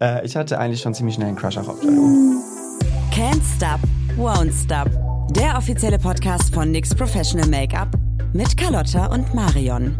Äh, ich hatte eigentlich schon ziemlich schnell einen Crush auch auf Jalou. Can't Stop, Won't Stop. Der offizielle Podcast von NYX Professional Make-up mit Carlotta und Marion.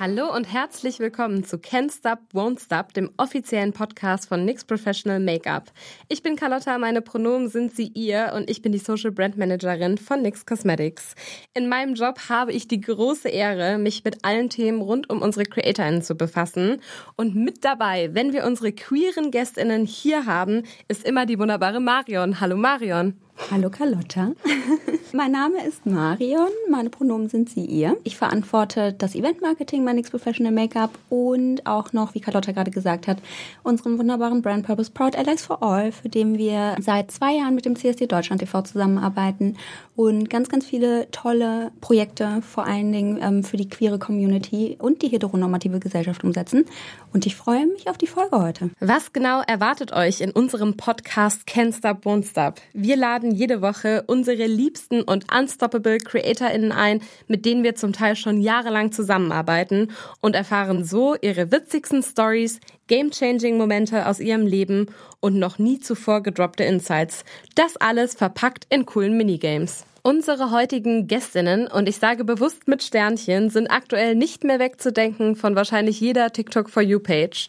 Hallo und herzlich willkommen zu Can't Stop, Won't Stop, dem offiziellen Podcast von NYX Professional Makeup. Ich bin Carlotta, meine Pronomen sind sie ihr und ich bin die Social Brand Managerin von NYX Cosmetics. In meinem Job habe ich die große Ehre, mich mit allen Themen rund um unsere CreatorInnen zu befassen. Und mit dabei, wenn wir unsere queeren GästInnen hier haben, ist immer die wunderbare Marion. Hallo Marion. Hallo Carlotta. mein Name ist Marion, meine Pronomen sind sie ihr. Ich verantworte das Event-Marketing bei NYX Professional Make-up und auch noch, wie Carlotta gerade gesagt hat, unseren wunderbaren Brand Purpose Proud Allies for All, für den wir seit zwei Jahren mit dem CSD Deutschland TV zusammenarbeiten und ganz, ganz viele tolle Projekte, vor allen Dingen ähm, für die queere Community und die heteronormative Gesellschaft umsetzen. Und ich freue mich auf die Folge heute. Was genau erwartet euch in unserem Podcast Can't Stop, Won't Stop? Wir laden laden jede Woche unsere liebsten und unstoppable CreatorInnen ein, mit denen wir zum Teil schon jahrelang zusammenarbeiten und erfahren so ihre witzigsten Stories, game-changing Momente aus ihrem Leben und noch nie zuvor gedroppte Insights. Das alles verpackt in coolen Minigames. Unsere heutigen Gästinnen, und ich sage bewusst mit Sternchen, sind aktuell nicht mehr wegzudenken von wahrscheinlich jeder TikTok for You Page.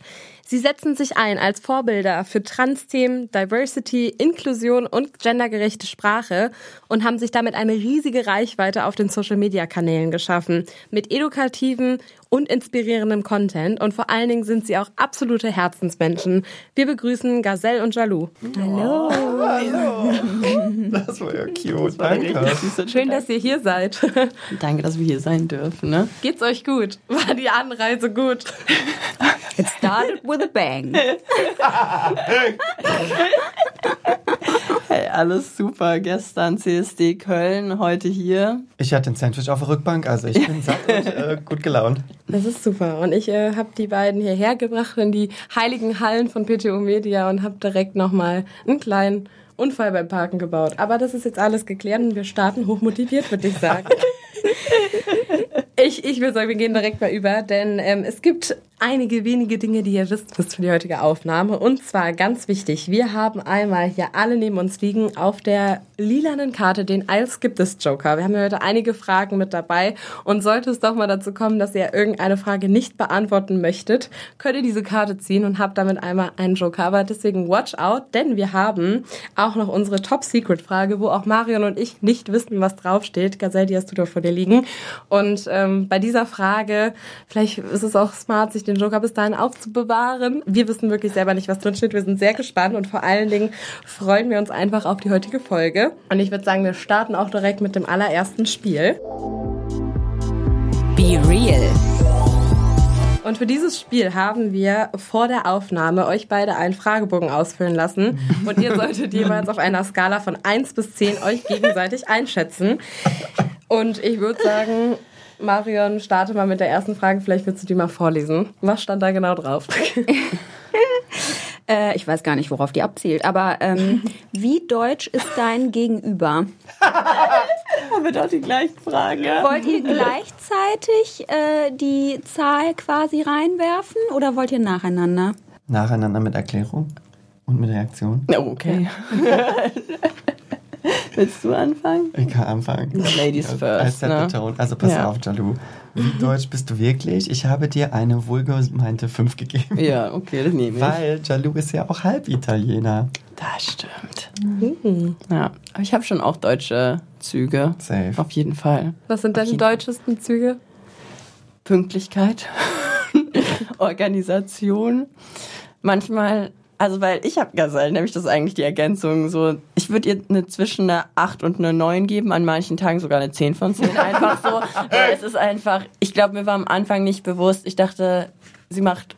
Sie setzen sich ein als Vorbilder für Trans-Themen, Diversity, Inklusion und gendergerechte Sprache und haben sich damit eine riesige Reichweite auf den Social-Media-Kanälen geschaffen. Mit edukativen und inspirierendem Content und vor allen Dingen sind sie auch absolute Herzensmenschen. Wir begrüßen Gazelle und Jalou. Hallo. Oh, hallo. Das war ja cute. Danke. Schön, dass ihr hier seid. Danke, dass wir hier sein dürfen. Ne? Geht's euch gut? War die Anreise gut? It started with a bang. Hey, alles super. Gestern CSD Köln, heute hier. Ich hatte ein Sandwich auf der Rückbank, also ich bin satt und äh, gut gelaunt. Das ist super. Und ich äh, habe die beiden hierher gebracht in die heiligen Hallen von PTO Media und habe direkt nochmal einen kleinen Unfall beim Parken gebaut. Aber das ist jetzt alles geklärt und wir starten hochmotiviert, würde ich sagen. Ich, ich würde sagen, wir gehen direkt mal über, denn ähm, es gibt einige wenige Dinge, die ihr wisst müsst für die heutige Aufnahme. Und zwar ganz wichtig, wir haben einmal hier alle neben uns liegen auf der lilanen Karte den I'll Skip This Joker. Wir haben ja heute einige Fragen mit dabei und sollte es doch mal dazu kommen, dass ihr irgendeine Frage nicht beantworten möchtet, könnt ihr diese Karte ziehen und habt damit einmal einen Joker. Aber deswegen watch out, denn wir haben auch noch unsere Top-Secret-Frage, wo auch Marion und ich nicht wissen, was draufsteht. Gazelle, die hast du doch vor dir liegen. Und ähm, bei dieser Frage, vielleicht ist es auch smart, sich den Joker bis dahin aufzubewahren. Wir wissen wirklich selber nicht, was drin steht. Wir sind sehr gespannt und vor allen Dingen freuen wir uns einfach auf die heutige Folge. Und ich würde sagen, wir starten auch direkt mit dem allerersten Spiel. Be Real. Und für dieses Spiel haben wir vor der Aufnahme euch beide einen Fragebogen ausfüllen lassen. Und ihr solltet jeweils auf einer Skala von 1 bis 10 euch gegenseitig einschätzen. Und ich würde sagen, Marion, starte mal mit der ersten Frage. Vielleicht willst du die mal vorlesen. Was stand da genau drauf? Äh, ich weiß gar nicht, worauf die abzielt, aber ähm, wie deutsch ist dein Gegenüber? Haben wir doch die gleichen Fragen. Wollt ihr gleichzeitig äh, die Zahl quasi reinwerfen oder wollt ihr nacheinander? Nacheinander mit Erklärung und mit Reaktion. Oh, okay. Willst du anfangen? Ich kann anfangen. Ladies I first, set ne? the tone. Also pass Ja. auf, Jalou. Wie deutsch bist du wirklich? Ich habe dir eine wohlgemeinte 5 gegeben. Ja, okay, das nehme ich. Weil Jalou ist ja auch halb Italiener. Das stimmt. Ja, aber ich habe schon auch deutsche Züge. Safe. Auf jeden Fall. Was sind deine deutschesten Züge? Pünktlichkeit, Organisation. Manchmal, also weil ich habe Gazelle, nämlich das ist eigentlich die Ergänzung so, ich würde ihr eine zwischen einer 8 und einer 9 geben, an manchen Tagen sogar eine 10 von 10. Einfach so, weil es ist einfach, ich glaube, mir war am Anfang nicht bewusst, ich dachte, sie macht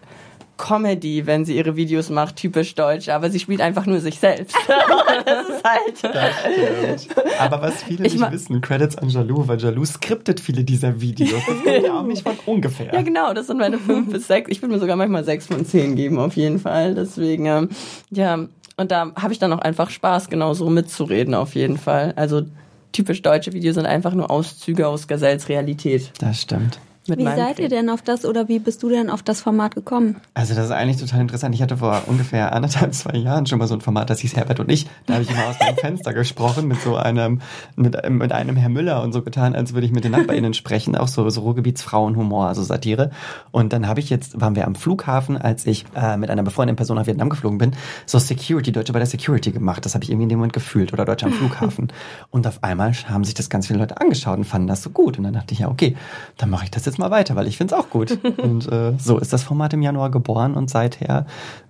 Comedy, wenn sie ihre Videos macht, typisch deutsch, aber sie spielt einfach nur sich selbst. das ist halt. Das stimmt. Aber was viele Ich nicht wissen, Credits an Jalou, weil Jalou skriptet viele dieser Videos. Das kommt ja auch nicht von ungefähr. Ja, genau, das sind meine 5 bis 6. Ich würde mir sogar manchmal 6 von 10 geben, auf jeden Fall. Deswegen, ähm, ja, und da habe ich dann auch einfach Spaß, genau so mitzureden, auf jeden Fall. Also typisch deutsche Videos sind einfach nur Auszüge aus Gazelles Realität. Das stimmt. Wie seid ihr denn auf das oder wie bist du denn auf das Format gekommen? Also das ist eigentlich total interessant. Ich hatte vor ungefähr anderthalb, zwei Jahren schon mal so ein Format, das hieß Herbert und ich. Da habe ich immer aus meinem Fenster gesprochen mit so einem, mit, mit einem Herr Müller und so getan, als würde ich mit den NachbarInnen sprechen. Auch so, so Ruhrgebietsfrauenhumor, also Satire. Und dann habe ich jetzt, waren wir am Flughafen, als ich äh, mit einer befreundeten Person nach Vietnam geflogen bin, so Security, Deutsche bei der Security gemacht. Das habe ich irgendwie in dem Moment gefühlt oder Deutsche am Flughafen. Und auf einmal haben sich das ganz viele Leute angeschaut und fanden das so gut. Und dann dachte ich, ja, okay, dann mache ich das jetzt mal weiter, weil ich finde es auch gut. Und äh, so ist das Format im Januar geboren und seither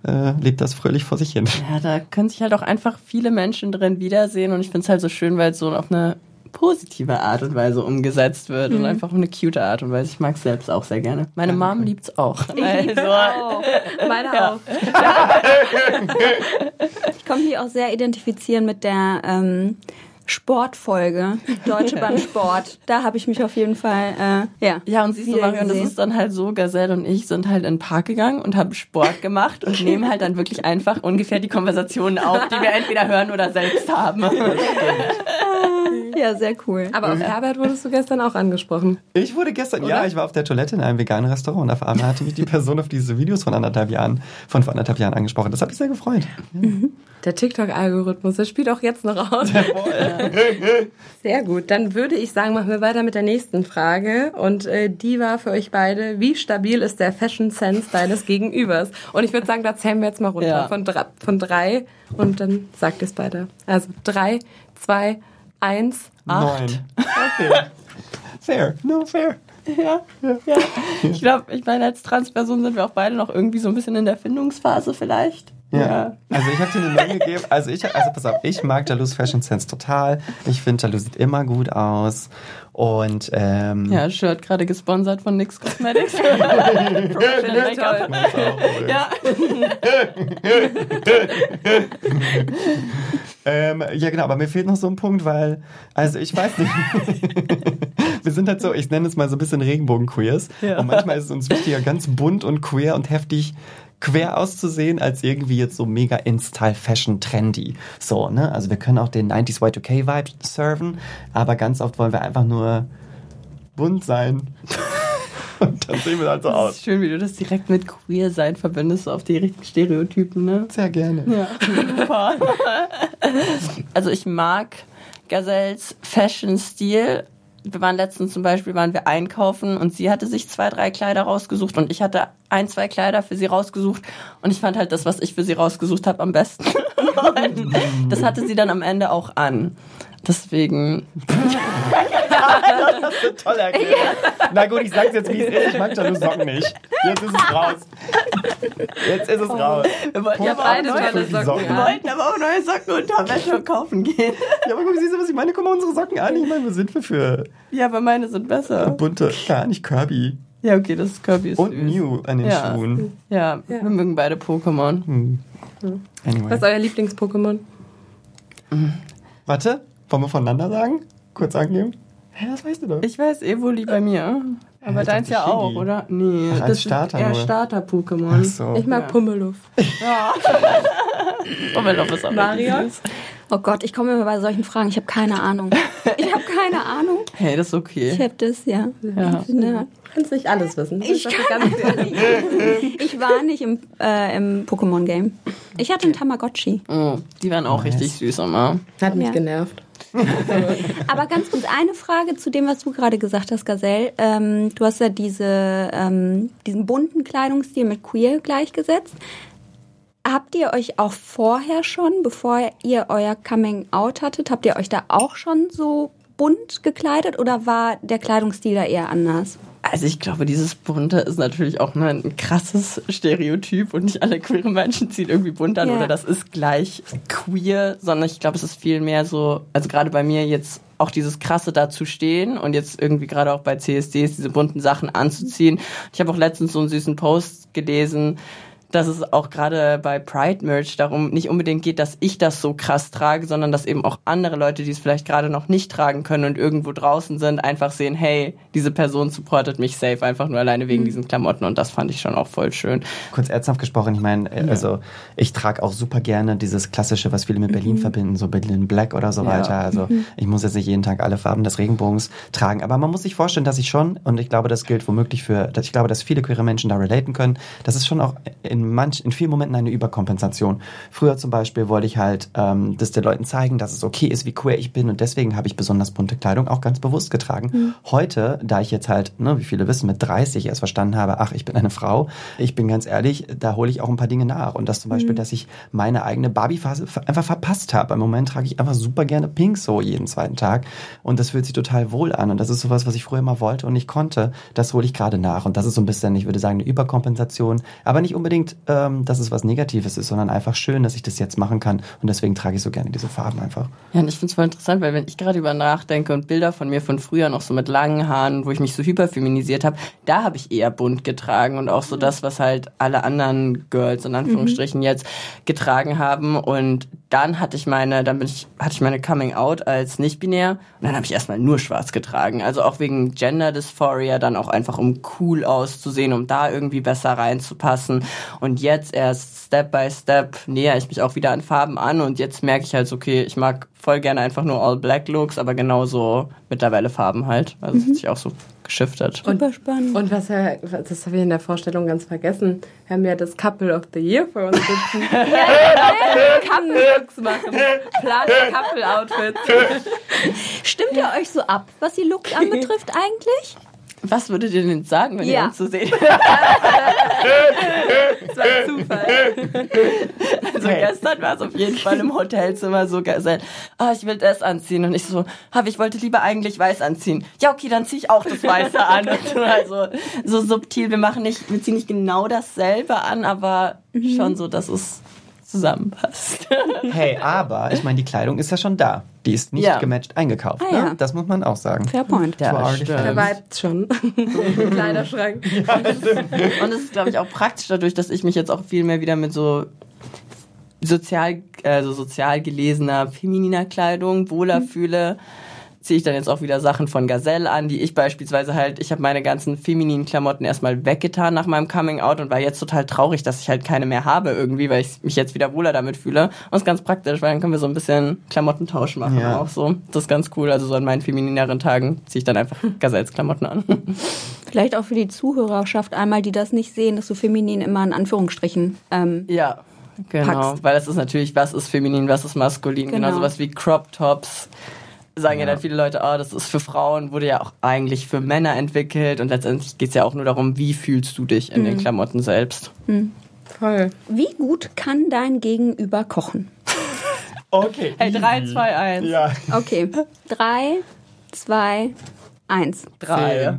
äh, lebt das fröhlich vor sich hin. Ja, da können sich halt auch einfach viele Menschen drin wiedersehen und ich finde es halt so schön, weil es so auf eine positive Art und Weise umgesetzt wird und einfach auf eine cute Art und Weise. Ich mag es selbst auch sehr gerne. Meine Mom liebt es auch. Also, Meine Ja. auch. Ich konnte mich auch sehr identifizieren mit der ähm, Sportfolge, Deutsche Bahn Sport. Da habe ich mich auf jeden Fall, äh, ja. Ja, und siehst du, Marion, das ist dann halt so, Gazelle und ich sind halt in den Park gegangen und haben Sport gemacht und nehmen halt dann wirklich einfach ungefähr die Konversationen auf, die wir entweder hören oder selbst haben. Ja, sehr cool. Aber auf Herbert wurdest du gestern auch angesprochen. Ich wurde gestern, ja, ich war auf der Toilette in einem veganen Restaurant und auf einmal hatte mich die Person auf diese Videos von anderthalb Jahren, von vor anderthalb Jahren angesprochen. Das hat mich sehr gefreut. Der TikTok-Algorithmus, der spielt auch jetzt noch aus. Sehr gut. Dann würde ich sagen, machen wir weiter mit der nächsten Frage. Und äh, die war für euch beide, wie stabil ist der Fashion Sense deines Gegenübers? Und ich würde sagen, da zählen wir jetzt mal runter Ja. von, drei, von drei und dann sagt ihr es beide. Also drei, zwei, eins. Neun. Okay. Fair. No, fair. Ja, ja. Ich glaube, ich meine, als Transperson sind wir auch beide noch irgendwie so ein bisschen in der Findungsphase vielleicht. Ja. Also ich habe dir eine 9 gegeben. Also ich, also pass auf, ich mag Jalous Fashion Sense total. Ich finde, Jalou sieht immer gut aus. Und ähm, Ja, Shirt gerade gesponsert von NYX Cosmetics. Professional Make-up. Ja. Ähm, ja, genau, aber mir fehlt noch so ein Punkt, weil, also ich weiß nicht. Wir sind halt so, ich nenne es mal so ein bisschen Regenbogen-Queers. Ja. Und manchmal ist es uns wichtiger, ganz bunt und queer und heftig quer auszusehen, als irgendwie jetzt so mega in-Style Fashion trendy. So, ne? Also wir können auch den 90s Y2K-Vibe serven, aber ganz oft wollen wir einfach nur bunt sein. und dann sehen wir halt so Das aus. schön, wie du das direkt mit Queer sein verbindest, so auf die richtigen Stereotypen, ne? Sehr gerne. Ja, super. also ich mag Gazelles Fashion-Stil. Wir waren letztens zum Beispiel, waren wir einkaufen und sie hatte sich zwei, drei Kleider rausgesucht und ich hatte ein, zwei Kleider für sie rausgesucht und ich fand halt das, was ich für sie rausgesucht habe, am besten. das hatte sie dann am Ende auch an. Deswegen, Toll erklärt. Na gut, ich sag's jetzt, wie es ist. Ich mag Jalou Socken nicht. Jetzt ist es raus. Jetzt ist es raus. wir wollten, Ja, aber, beide auch neue, tolle Socken Socken. wir wollten aber auch neue Socken und Unterwäsche kaufen gehen. Ja, aber guck, siehst du, was ich meine? Guck mal unsere Socken an. Ich meine, wir sind wir für Ja, aber meine sind besser. bunte, gar nicht Kirby. Ja, okay, das ist Kirby ist Und süß. Mew an den Ja. Schuhen. Ja, wir mögen beide Pokémon. Anyway. Was ist euer Lieblings-Pokémon? Warte, wollen wir voneinander sagen? Kurz angeben? Hä, das weißt du doch. Ich weiß Evoli bei mir. Aber ich deins ja auch, oder? Nee, Ach, als das Starter ist eher. Starter-Pokémon. Ach so. Ich mag Ja. Pummeluff. Pummeluff ist Marion? süß. Oh Gott, ich komme immer bei solchen Fragen. Ich habe keine Ahnung. Ich habe keine Ahnung. Hey, das ist Ich okay. habe das, ja. Ja. Ich, Du kannst nicht alles wissen. Das Ich dafür ganz ich war nicht im, äh, im Pokémon-Game. Ich hatte einen Tamagotchi. Oh, die waren auch Nice. richtig süß immer. Hat mich Ja. genervt. Aber ganz kurz, eine Frage zu dem, was du gerade gesagt hast, Gazelle. Ähm, du hast ja diese, ähm, diesen bunten Kleidungsstil mit queer gleichgesetzt. Habt ihr euch auch vorher schon, bevor ihr euer Coming Out hattet, habt ihr euch da auch schon so bunt gekleidet oder war der Kleidungsstil da eher anders? Also ich glaube, dieses Bunte ist natürlich auch ne, ein krasses Stereotyp und nicht alle queeren Menschen ziehen irgendwie bunt an Ja. oder das ist gleich queer, sondern ich glaube, es ist viel mehr so, also gerade bei mir jetzt auch dieses krasse dazu stehen und jetzt irgendwie gerade auch bei CSDs diese bunten Sachen anzuziehen. Ich habe auch letztens so einen süßen Post gelesen, dass es auch gerade bei Pride Merch darum nicht unbedingt geht, dass ich das so krass trage, sondern dass eben auch andere Leute, die es vielleicht gerade noch nicht tragen können und irgendwo draußen sind, einfach sehen, hey, diese Person supportet mich safe, einfach nur alleine wegen mhm. diesen Klamotten und das fand ich schon auch voll schön. Kurz ernsthaft gesprochen, ich meine, äh, also ich trage auch super gerne dieses klassische, was viele mit Berlin mhm. verbinden, so Berlin Black oder so ja. weiter. Also mhm. ich muss jetzt nicht jeden Tag alle Farben des Regenbogens tragen, aber man muss sich vorstellen, dass ich schon, und ich glaube, das gilt womöglich für, dass ich glaube, dass viele queere Menschen da relaten können, das ist schon auch in manch, in vielen Momenten eine Überkompensation. Früher zum Beispiel wollte ich halt ähm, das den Leuten zeigen, dass es okay ist, wie queer ich bin und deswegen habe ich besonders bunte Kleidung auch ganz bewusst getragen. Mhm. Heute, da ich jetzt halt, ne, wie viele wissen, mit 30 erst verstanden habe, ach, ich bin eine Frau, ich bin ganz ehrlich, da hole ich auch ein paar Dinge nach. Und das zum Beispiel, mhm. dass ich meine eigene Barbie-Phase einfach verpasst habe. Im Moment trage ich einfach super gerne Pink so jeden zweiten Tag und das fühlt sich total wohl an. Und das ist sowas, was ich früher immer wollte und nicht konnte. Das hole ich gerade nach. Und das ist so ein bisschen, ich würde sagen, eine Überkompensation. Aber nicht unbedingt, ähm, dass es was Negatives ist, sondern einfach schön, dass ich das jetzt machen kann. Und deswegen trage ich so gerne diese Farben einfach. Ja, und ich finde es voll interessant, weil wenn ich gerade über nachdenke und Bilder von mir von früher noch so mit langen Haaren, wo ich mich so hyperfeminisiert habe, da habe ich eher bunt getragen und auch so das, was halt alle anderen Girls in Anführungsstrichen mhm. jetzt getragen haben. Und dann hatte ich meine, dann bin ich, hatte ich meine Coming Out als nicht-binär und dann habe ich erstmal nur schwarz getragen. Also auch wegen Gender Dysphoria, dann auch einfach um cool auszusehen, um da irgendwie besser reinzupassen. Und jetzt erst Step by Step näher ich mich auch wieder an Farben an und jetzt merke ich halt, okay, ich mag voll gerne einfach nur All Black Looks, aber genauso mittlerweile Farben halt. Also mhm. hat sich auch so geschiftet. Super und, spannend. Und was ja, das habe ich in der Vorstellung ganz vergessen, wir haben ja das Couple of the Year für uns sitzen. ja, ja, Couple Looks machen. Plan Couple Outfits. Stimmt ihr euch so ab, was die Looks anbetrifft eigentlich? Was würdet ihr denn sagen, wenn ja. ihr uns so seht? das war ein Zufall. Also hey. gestern war es auf jeden Fall im Hotelzimmer so geil. Ah, ich will das anziehen. Und ich so, hab, ich wollte lieber eigentlich weiß anziehen. Ja, okay, dann ziehe ich auch das Weiße an. Also so subtil. Wir machen nicht, wir ziehen nicht genau dasselbe an, aber mhm. schon so, dass es zusammenpasst. Hey, aber ich meine, die Kleidung ist ja schon da. Die ist nicht ja. gematcht eingekauft. Ah, ne? ja. Das muss man auch sagen. Fair point. Ja, Der vibet schon. Kleiderschrank. Ja, Und es ist, glaube ich, auch praktisch dadurch, dass ich mich jetzt auch viel mehr wieder mit so sozial, also sozial gelesener, femininer Kleidung wohler mhm. fühle ziehe ich dann jetzt auch wieder Sachen von Gazelle an, die ich beispielsweise halt, ich habe meine ganzen femininen Klamotten erstmal weggetan nach meinem Coming Out und war jetzt total traurig, dass ich halt keine mehr habe irgendwie, weil ich mich jetzt wieder wohler damit fühle. Und ist ganz praktisch, weil dann können wir so ein bisschen Klamottentausch machen ja. auch so. Das ist ganz cool. Also so an meinen feminineren Tagen ziehe ich dann einfach Gazelles Klamotten an. Vielleicht auch für die Zuhörerschaft einmal, die das nicht sehen, dass du feminin immer in Anführungsstrichen ähm, ja. Genau, packst. weil das ist natürlich, was ist feminin, was ist maskulin, genau, genau sowas wie Crop Tops, sagen ja. ja. dann viele Leute, oh, das ist für Frauen, wurde ja auch eigentlich für Männer entwickelt und letztendlich geht es ja auch nur darum, wie fühlst du dich in mhm. den Klamotten selbst. Mhm. Voll. Wie gut kann dein Gegenüber kochen? okay. Hey, 3, 2, 1. Ja. Okay. 3, 2, 1. 3.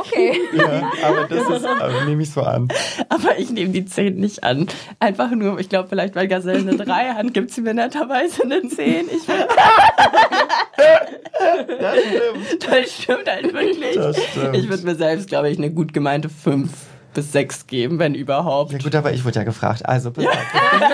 Okay. ja, aber das ist, aber nehme ich so an. Aber ich nehme die 10 nicht an. Einfach nur, ich glaube, vielleicht weil Gazelle eine 3 hat, gibt sie mir netterweise eine 10. Ich das stimmt. Das stimmt halt wirklich. Stimmt. Ich würde mir selbst, glaube ich, eine gut gemeinte 5 bis sechs geben, wenn überhaupt. Ja gut, aber ich wurde ja gefragt. Also pass auf.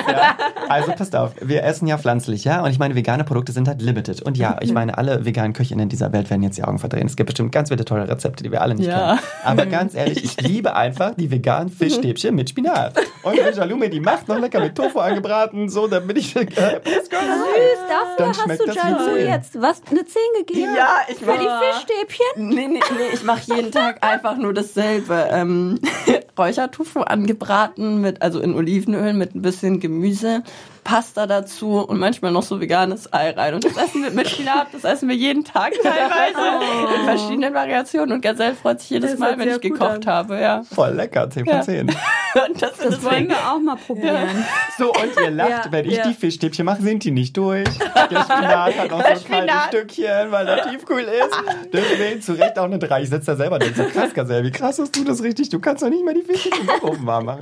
ja. Also passt auf. Wir essen ja pflanzlich, ja? Und ich meine, vegane Produkte sind halt limited. Und ja, ich meine, alle veganen Köchinnen dieser Welt werden jetzt die Augen verdrehen. Es gibt bestimmt ganz viele tolle Rezepte, die wir alle nicht ja. kennen. Aber ganz ehrlich, ich liebe einfach die veganen Fischstäbchen mit Spinat. Und die Jalume, die macht noch lecker mit Tofu angebraten, so, damit ich... Äh, Süß, dafür Dann hast du Jalu jetzt was, eine 10 gegeben? Ja, ich Für die Fischstäbchen? Nee, nee, nee, ich mache jeden Tag einfach nur dasselbe. Ähm, Räuchertofu angebraten mit, also in Olivenöl mit ein bisschen Gemüse, Pasta dazu und manchmal noch so veganes Ei rein. Und das essen wir mit Spinat, das essen wir jeden Tag teilweise oh. in verschiedenen Variationen. Und Gazelle freut sich jedes das Mal, wenn ich gekocht an. habe. Ja. Voll lecker, 10 von 10. Ja. das, das wollen wir auch mal probieren. Ja. So, und ihr lacht, ja, wenn ich die Fischstäbchen mache, sind die nicht durch. Der Spinat hat auch so ein kleines Stückchen, weil er tiefkühl ist. Deswegen zu Recht auch eine 3. Ich setze da selber denke so krass, Gazelle, wie krass hast du das richtig? Du kannst doch nicht mal die Fischstäbchen im Ofen warm machen.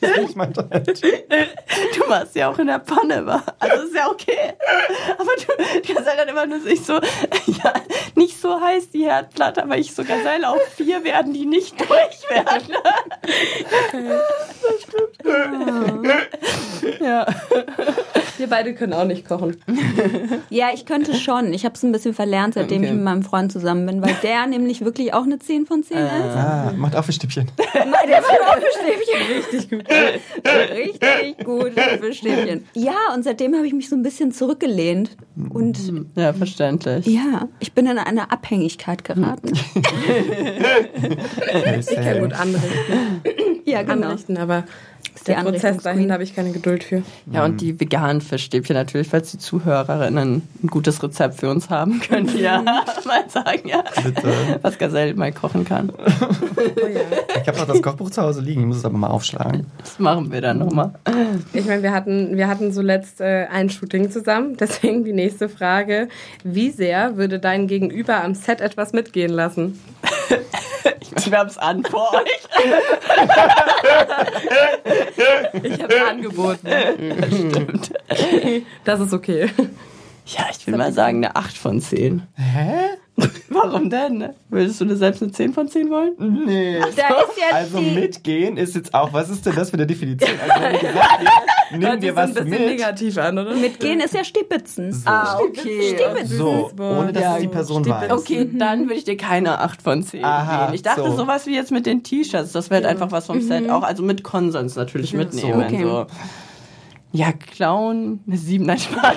Das ist nicht mein Deutsch. Du warst ja auch in der Panne, war. Also ist ja okay. Aber du, Gazelle hat immer nur sich so, ja, nicht so heiß die Herdplatte, aber ich so Gazelle auf vier werden die nicht durch werden. Ja. Wir beide können auch nicht kochen. Ja, ich könnte schon. Ich habe es ein bisschen verlernt, seitdem ich Okay. mit meinem Freund zusammen bin, weil der nämlich wirklich auch eine 10 von 10 ist. Ah, macht Apfelstäbchen. Nein, der macht Apfelstäbchen. Richtig gut. Richtig gut, Apfelstäbchen. Ja, und seitdem habe ich mich so ein bisschen zurückgelehnt. Und Ja, verständlich. ja, ich bin in eine Abhängigkeit geraten. Ich kann gut anrichten, Ja, genau. anrichten aber die der Prozess dahin habe ich keine Geduld für. Ja, und die veganen Fischstäbchen natürlich, falls die Zuhörerinnen ein gutes Rezept für uns haben, könnt ihr ja mal sagen, ja, Bitte. was Gazelle mal kochen kann. Ich habe noch das Kochbuch zu Hause liegen, ich muss es aber mal aufschlagen. Das machen wir dann nochmal. Ich meine, wir hatten, wir hatten zuletzt äh, ein Shooting zusammen. Deswegen die nächste Frage. Wie sehr würde dein Gegenüber am Set etwas mitgehen lassen? Ich es an vor euch. Ich habe angeboten. Stimmt. Das ist okay. Ja, ich will mal sagen, eine 8 von 10. Hä? Warum denn? Würdest du dir selbst eine 10 von 10 wollen? Nee. Da ist jetzt Also die... mitgehen ist jetzt auch, was ist denn das für eine Definition? Also wenn gesagt hast, nimm dir was ein bisschen mit. negativ an, oder? Mitgehen ist ja Stibitzen. Ah, okay. So, ohne dass Ja, es die Person Stibitzen. weiß. Okay, dann würde ich dir keine 8 von 10 Aha, geben. Ich dachte, so. sowas wie jetzt mit den T-Shirts, das wäre halt einfach was vom Set auch, also mit Konsens natürlich mitnehmen. okay. So. Ja, Clown, eine 7, nein, Spaß.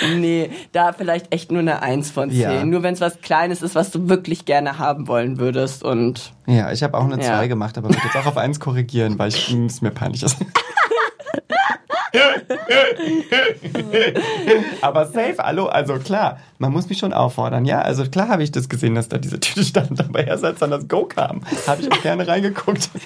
nee, da vielleicht echt nur eine 1 von 10. Ja. Nur wenn es was Kleines ist, was du wirklich gerne haben wollen würdest und Ja, ich habe auch eine Ja. 2 gemacht, aber würde jetzt auch auf 1 korrigieren, weil ich, es mir peinlich ist. aber safe, hallo, also klar, man muss mich schon auffordern, ja, also klar habe ich das gesehen, dass da diese Tüte stand, aber erst als dann das Go kam, habe ich auch gerne reingeguckt.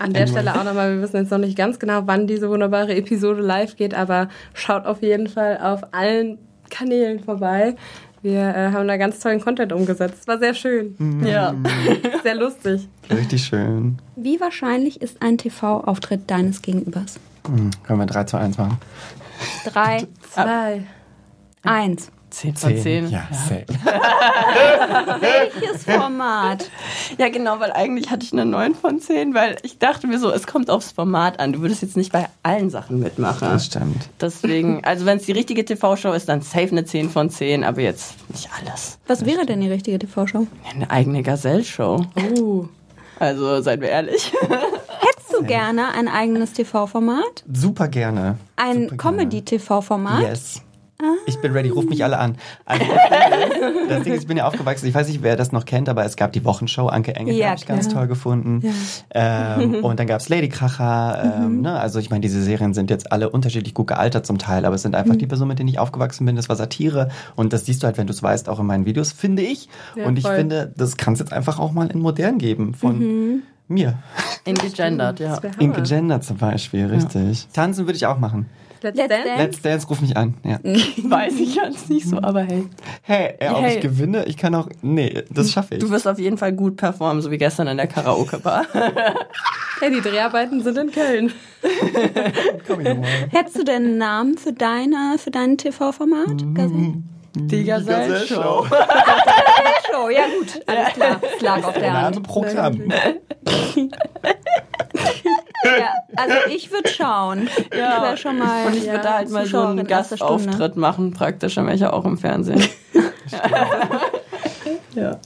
An der Stelle auch nochmal, wir wissen jetzt noch nicht ganz genau, wann diese wunderbare Episode live geht, aber schaut auf jeden Fall auf allen Kanälen vorbei. Wir äh, haben da ganz tollen Content umgesetzt. Es war sehr schön, ja. sehr lustig. Richtig schön. Wie wahrscheinlich ist ein TV-Auftritt deines Gegenübers? Hm, können wir 3 zu 1 machen? Drei, Zwei. eins. 10 von 10. Ja, safe. Welches Format? Ja, genau, weil eigentlich hatte ich eine 9 von 10, weil ich dachte mir so, es kommt aufs Format an. Du würdest jetzt nicht bei allen Sachen mitmachen. Das stimmt. Deswegen, also wenn es die richtige TV-Show ist, dann safe eine 10 von 10, aber jetzt nicht alles. Was wäre denn die richtige TV-Show? Eine eigene Gazelle-Show. Uh. Also, seien wir ehrlich. Hättest du gerne ein eigenes TV-Format? Super gerne. Ein. Comedy-TV-Format? Yes. Ich bin ready, ruf mich alle an. Also das, Ding ist, ich bin ja aufgewachsen, ich weiß nicht, wer das noch kennt, aber es gab die Wochenshow, Anke Engel Ja, habe ich ganz toll gefunden. Ähm, und dann gab's Lady Kracher. Ähm, ne? Also ich meine, diese Serien sind jetzt alle unterschiedlich gut gealtert zum Teil, aber es sind einfach die Personen, mit denen ich aufgewachsen bin. Das war Satire und das siehst du halt, wenn du es weißt, auch in meinen Videos, finde ich. Ja, und ich voll. finde, das kann es jetzt einfach auch mal in modern geben von mir. Ingegendert, ja. Gender zum Beispiel, richtig. Tanzen würde ich auch machen. Let's Let's Dance? Let's Dance, ruf mich an. Ja. Weiß ich jetzt nicht so, aber hey. Hey, ob Hey. ich gewinne, ich kann auch. Nee, das schaffe ich. Du wirst auf jeden Fall gut performen, so wie gestern in der Karaoke-Bar. Hey, die Dreharbeiten sind in Köln. Komm ich nochmal. Hättest du denn einen Namen für, deine, für dein TV-Format? Gazelle? Die Gazelle-Show. Show, ja gut, alles klar. Es lag auf der Hand. Nameprogramm. Ja, also ich würde schauen. Ich wäre schon mal. Und ich ja, würde da halt mal so einen. Gastauftritt machen, praktisch, dann wäre ich ja auch im Fernsehen. ja.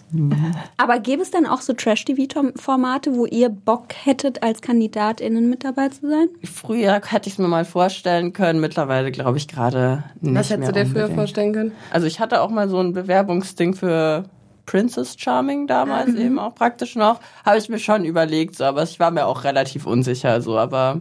Aber gäbe es dann auch so Trash-TV-Formate, wo ihr Bock hättet, als KandidatInnen mit dabei zu sein? Früher hätte ich es mir mal vorstellen können, mittlerweile glaube ich gerade nicht Was hättest du dir früher unbedingt. vorstellen können? Also ich hatte auch mal so ein Bewerbungsding für Princess Charming damals eben auch praktisch noch. Habe ich mir schon überlegt, so, aber ich war mir auch relativ unsicher, so, aber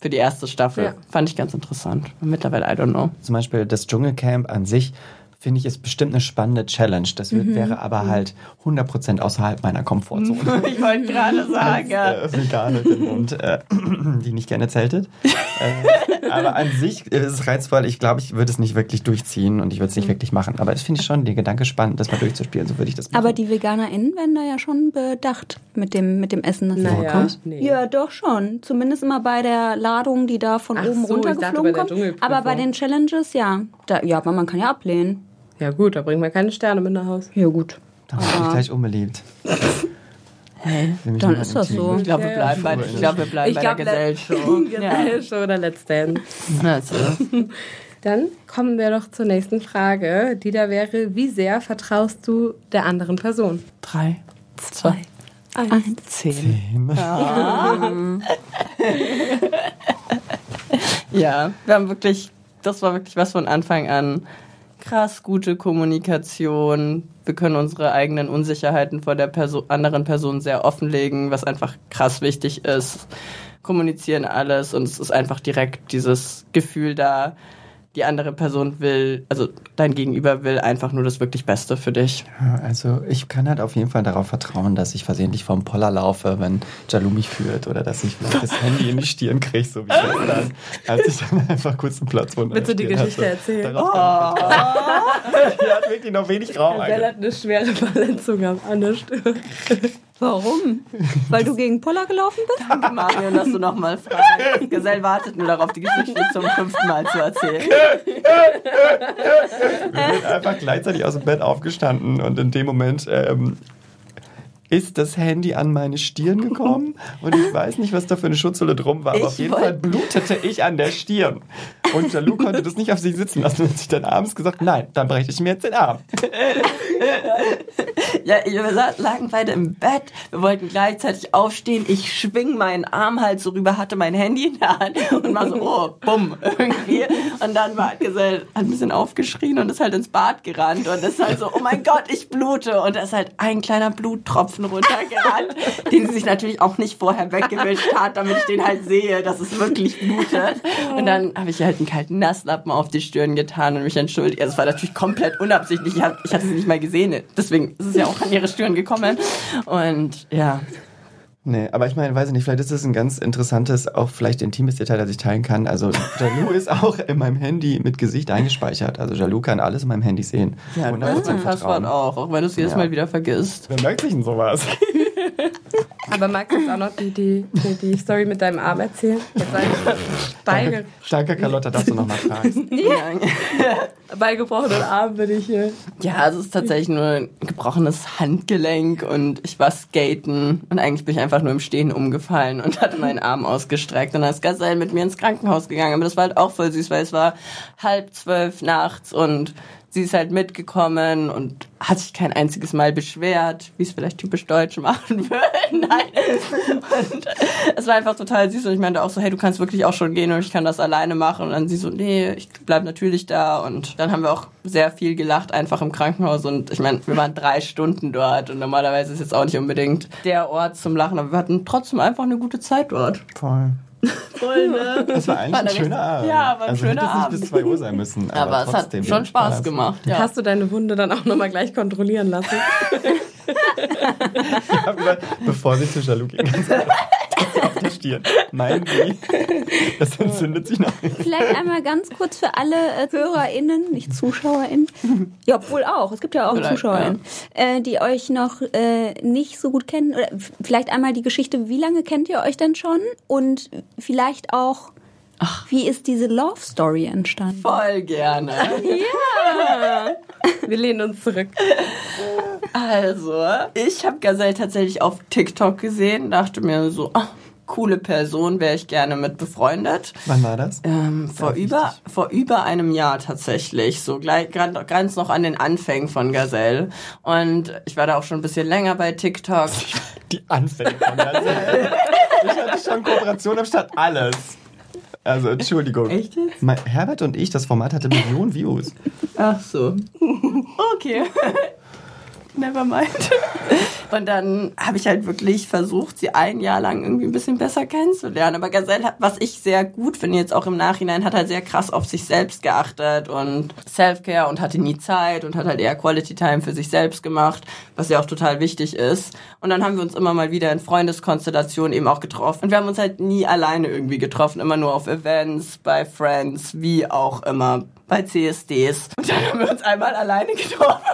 für die erste Staffel Ja. fand ich ganz interessant. Und mittlerweile, I don't know. Zum Beispiel das Dschungelcamp an sich finde ich, ist bestimmt eine spannende Challenge. Das wird, wäre aber halt 100% außerhalb meiner Komfortzone. Ich wollte gerade sagen. Als, äh, Vegane bin und äh, die nicht gerne zeltet. äh, aber an sich ist es reizvoll. Ich glaube, ich würde es nicht wirklich durchziehen und ich würde es nicht wirklich machen. Aber das finde ich schon den Gedanke spannend, das mal durchzuspielen. So würde ich das machen. Aber die VeganerInnen werden da ja schon bedacht mit dem, mit dem Essen. Das Naja, vorkommt. nee. Ja, doch schon. Zumindest immer bei der Ladung, die da von Ach oben so, dachte runtergeflogen bei kommt. Aber bei den Challenges, ja. Da, ja, aber man kann ja ablehnen. Ja gut, da bringen wir keine Sterne mit nach Hause. Ja, gut. Dann bin ich gleich unbeliebt. Hey, Dann ist das so. ich glaube, wir bleiben bei, ich glaub, wir bleiben bei der Gesellschaft. Ja. Show oder Let's Dance. Also, Dann kommen wir doch zur nächsten Frage, die da wäre, wie sehr vertraust du der anderen Person? drei, zwei, Eins. zehn. Ja, wir haben wirklich, das war wirklich was von Anfang an. Krass gute Kommunikation. Wir können unsere eigenen Unsicherheiten vor der Perso anderen Person sehr offenlegen, was einfach krass wichtig ist. Kommunizieren alles und es ist einfach direkt dieses Gefühl da, die andere Person will, also dein Gegenüber will einfach nur das wirklich Beste für dich. Ja, Also ich kann halt auf jeden Fall darauf vertrauen, dass ich versehentlich vom Poller laufe, wenn Jalou mich führt oder dass ich vielleicht das Handy in die Stirn kriege, so wie gestern, als ich dann einfach kurz einen Platzwunde Willst du die Geschichte hatte. erzählen? Darauf kann ich vertrauen. Die hat wirklich noch wenig Raum. Bell Alter. hat eine schwere Verletzung am- an der Stirn. Warum? Weil du gegen Poller gelaufen bist? Danke, Marion, dass du nochmal fragst. Gesell wartet nur darauf, die Geschichte zum fünften Mal zu erzählen. Wir sind einfach gleichzeitig aus dem Bett aufgestanden und in dem Moment ähm, ist das Handy an meine Stirn gekommen und ich weiß nicht, was da für eine Schutzhülle drum war, aber Ich auf jeden wollt- Fall blutete ich an der Stirn. Und Jalou konnte das nicht auf sich sitzen lassen und hat sich dann abends gesagt, nein, dann breche ich mir jetzt den Arm. Ja, wir lagen beide im Bett. Wir wollten gleichzeitig aufstehen. Ich schwing meinen Arm halt so rüber, hatte mein Handy in der Hand und war so, oh, bumm, irgendwie. Und dann war Gesell hat ein bisschen aufgeschrien und ist halt ins Bad gerannt und ist halt so, oh mein Gott, ich blute. Und da ist halt ein kleiner Bluttropfen runtergerannt, den sie sich natürlich auch nicht vorher weggewischt hat, damit ich den halt sehe, dass es wirklich blutet. Und dann habe ich halt einen kalten Nasslappen auf die Stirn getan und mich entschuldigt. Also es war natürlich komplett unabsichtlich. Ich, hab, ich hatte sie nicht mal gesehen. Deswegen ist es ja auch an ihre Stirn gekommen. Und ja, Nee, aber ich meine, weiß ich nicht, vielleicht ist das ein ganz interessantes, auch vielleicht intimes Detail, das ich teilen kann. Also Jalou ist auch in meinem Handy mit Gesicht eingespeichert. Also Jalou kann alles in meinem Handy sehen. ja 100% das ist ein Vertrauen. Passwort auch, auch wenn du es jedes Ja. Mal wieder vergisst. Wer merkt sich denn sowas? Aber magst du jetzt auch noch die, die, die, die Story mit deinem Arm erzählen? Jetzt beige, Danke, Carlotta, dass du nochmal fragst. beigebrochenen Arm bin ich hier. Ja, es ist tatsächlich nur ein gebrochenes Handgelenk und ich war skaten und eigentlich bin ich einfach nur im Stehen umgefallen und hatte meinen Arm ausgestreckt und dann ist Gazelle mit mir ins Krankenhaus gegangen. Aber das war halt auch voll süß, weil es war halb zwölf nachts und sie ist halt mitgekommen und hat sich kein einziges Mal beschwert, wie es vielleicht typisch Deutsche machen würden. Nein. Und es war einfach total süß und ich meinte auch so, hey, du kannst wirklich auch schon gehen und ich kann das alleine machen. Und dann sie so, nee, ich bleib natürlich da. Und dann haben wir auch sehr viel gelacht, einfach im Krankenhaus. Und ich meine, wir waren drei Stunden dort und normalerweise ist jetzt auch nicht unbedingt der Ort zum Lachen, aber wir hatten trotzdem einfach eine gute Zeit dort. Voll. Voll, ne? Das war eigentlich War ein schöner Abend. Ja, war ein also schöner hätte es nicht Abend. bis 2 Uhr sein müssen. Aber, Aber es hat schon Spaß Spaß. gemacht, ja. Hast du deine Wunde dann auch nochmal gleich kontrollieren lassen? Ich gesagt, bevor sie zu Jalou ging, ganz auf die Stirn. Meinen Sie, das entzündet sich noch nicht. Vielleicht einmal ganz kurz für alle äh, HörerInnen, nicht ZuschauerInnen. Ja, obwohl auch. Es gibt ja auch Vielleicht, ZuschauerInnen, äh, die euch noch äh, nicht so gut kennen. Oder vielleicht einmal die Geschichte, wie lange kennt ihr euch denn schon? Und vielleicht auch, wie ist diese Love Story entstanden? Voll gerne. Wir lehnen uns zurück. Also, ich habe Gazelle tatsächlich auf TikTok gesehen, dachte mir so, ah, coole Person, wäre ich gerne mit befreundet. Wann war das? Ähm, vor, über, vor über einem Jahr tatsächlich, so gleich, ganz noch an den Anfängen von Gazelle. Und ich war da auch schon ein bisschen länger bei TikTok. Die Anfänge von Serie. Ich hatte schon Kooperation am Start alles. Also, Entschuldigung. Echt jetzt? Mein, Herbert und ich, das Format hatte Millionen Views. Ach so. Okay. Never mind. Und dann habe ich halt wirklich versucht, sie ein Jahr lang irgendwie ein bisschen besser kennenzulernen. Aber Gazelle, was ich sehr gut finde, jetzt auch im Nachhinein, hat halt sehr krass auf sich selbst geachtet und Self-Care und hatte nie Zeit und hat halt eher Quality Time für sich selbst gemacht, was ja auch total wichtig ist. Und dann haben wir uns immer mal wieder in Freundeskonstellationen eben auch getroffen. Und wir haben uns halt nie alleine irgendwie getroffen, immer nur auf Events, bei Friends, wie auch immer bei CSDs. Und dann haben wir uns einmal alleine getroffen.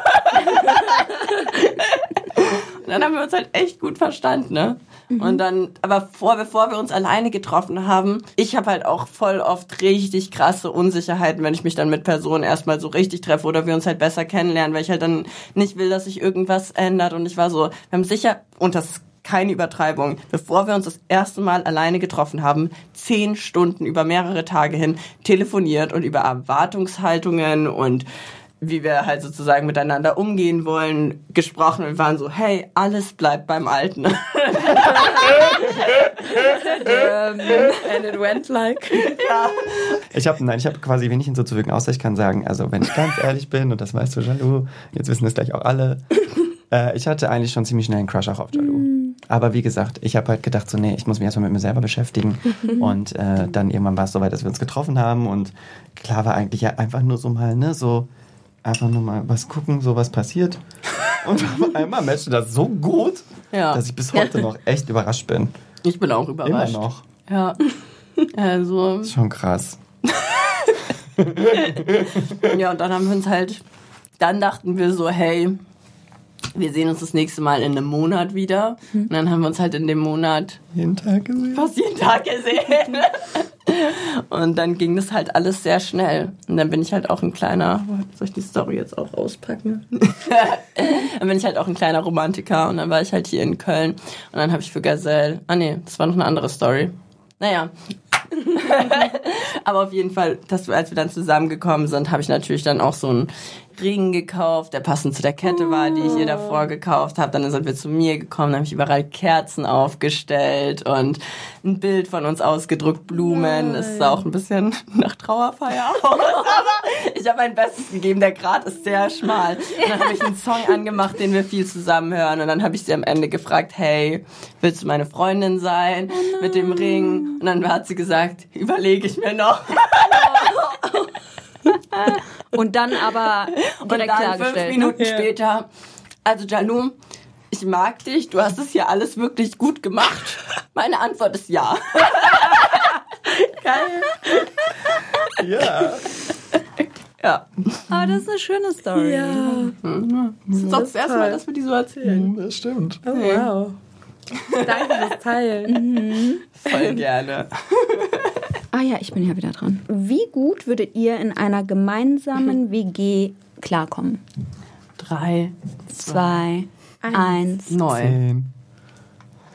und dann haben wir uns halt echt gut verstanden, ne? Und dann, aber vor, bevor wir uns alleine getroffen haben, ich habe halt auch voll oft richtig krasse Unsicherheiten, wenn ich mich dann mit Personen erstmal so richtig treffe oder wir uns halt besser kennenlernen, weil ich halt dann nicht will, dass sich irgendwas ändert. Und ich war so, wir haben sicher, und das keine Übertreibung, bevor wir uns das erste Mal alleine getroffen haben, zehn Stunden über mehrere Tage hin telefoniert und über Erwartungshaltungen und wie wir halt sozusagen miteinander umgehen wollen, gesprochen und waren so, hey, alles bleibt beim Alten. and it went like. ja. Ich habe nein, ich habe quasi wenig hinzuzufügen, außer ich kann sagen, also wenn ich ganz ehrlich bin und das weißt du, Jalou, jetzt wissen es gleich auch alle, äh, ich hatte eigentlich schon ziemlich schnell einen Crush auch auf Jalou. Aber wie gesagt, ich habe halt gedacht, so nee, ich muss mich erstmal mit mir selber beschäftigen und äh, dann irgendwann war es soweit, dass wir uns getroffen haben und klar war eigentlich ja einfach nur so mal, ne, so einfach nur mal was gucken, so was passiert. Und auf einmal matchte das so gut, Ja. dass ich bis heute noch echt überrascht bin. Ich bin auch Immer überrascht. noch. Ja. Also, schon krass. ja, und dann haben wir uns halt, dann dachten wir so, hey, wir sehen uns das nächste Mal in einem Monat wieder. Und dann haben wir uns halt in dem Monat Jeden Tag gesehen. fast jeden Tag gesehen. Und dann ging das halt alles sehr schnell. Und dann bin ich halt auch ein kleiner, soll ich die Story jetzt auch auspacken? dann bin ich halt auch ein kleiner Romantiker und dann war ich halt hier in Köln und dann habe ich für Gazelle, ah nee, das war noch eine andere Story. Naja. Aber auf jeden Fall, dass wir, als wir dann zusammengekommen sind, habe ich natürlich dann auch so einen Ring gekauft, der passend zu der Kette war, die ich ihr davor gekauft habe. Dann sind wir zu mir gekommen, dann habe ich überall Kerzen aufgestellt und ein Bild von uns ausgedruckt, Blumen. Es sah auch ein bisschen nach Trauerfeier aus, aber ich habe mein Bestes gegeben. Der Grat ist sehr schmal. Und dann habe ich einen Song angemacht, den wir viel zusammen hören. Und dann habe ich sie am Ende gefragt, hey, willst du meine Freundin sein mit dem Ring? Und dann hat sie gesagt, überlege ich mir noch. Und dann aber Und direkt dann fünf ne? Minuten später, also Jalou, ich mag dich, du hast es hier alles wirklich gut gemacht. Meine Antwort ist ja. Ja. Ja. Aber das ist eine schöne Story. Das ist doch das erste Mal, dass wir die so erzählen. Das stimmt. Oh, wow. Danke fürs Teilen. Voll gerne. Ah ja, ich bin ja wieder dran. Wie gut würdet ihr in einer gemeinsamen WG klarkommen? Drei, Zwei, eins. neun.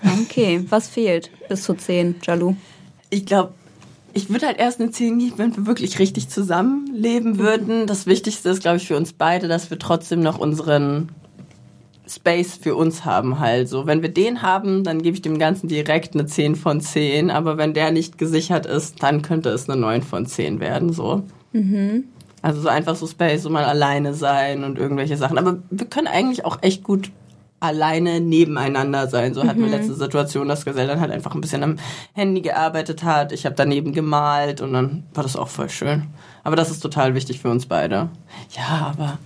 Zehn. Okay, was fehlt bis zu zehn, Jalou? Ich glaube, ich würde halt erst eine 10 geben, wenn wir wirklich richtig zusammenleben würden. Das Wichtigste ist, glaube ich, für uns beide, dass wir trotzdem noch unseren Space für uns haben halt. So, wenn wir den haben, dann gebe ich dem Ganzen direkt eine 10 von 10. Aber wenn der nicht gesichert ist, dann könnte es eine 9 von 10 werden, so. Also so einfach so Space, so mal alleine sein und irgendwelche Sachen. Aber wir können eigentlich auch echt gut alleine nebeneinander sein. So hatten wir letzte Situation, dass Gazelle dann halt einfach ein bisschen am Handy gearbeitet hat. Ich habe daneben gemalt und dann war das auch voll schön. Aber das ist total wichtig für uns beide. Ja, aber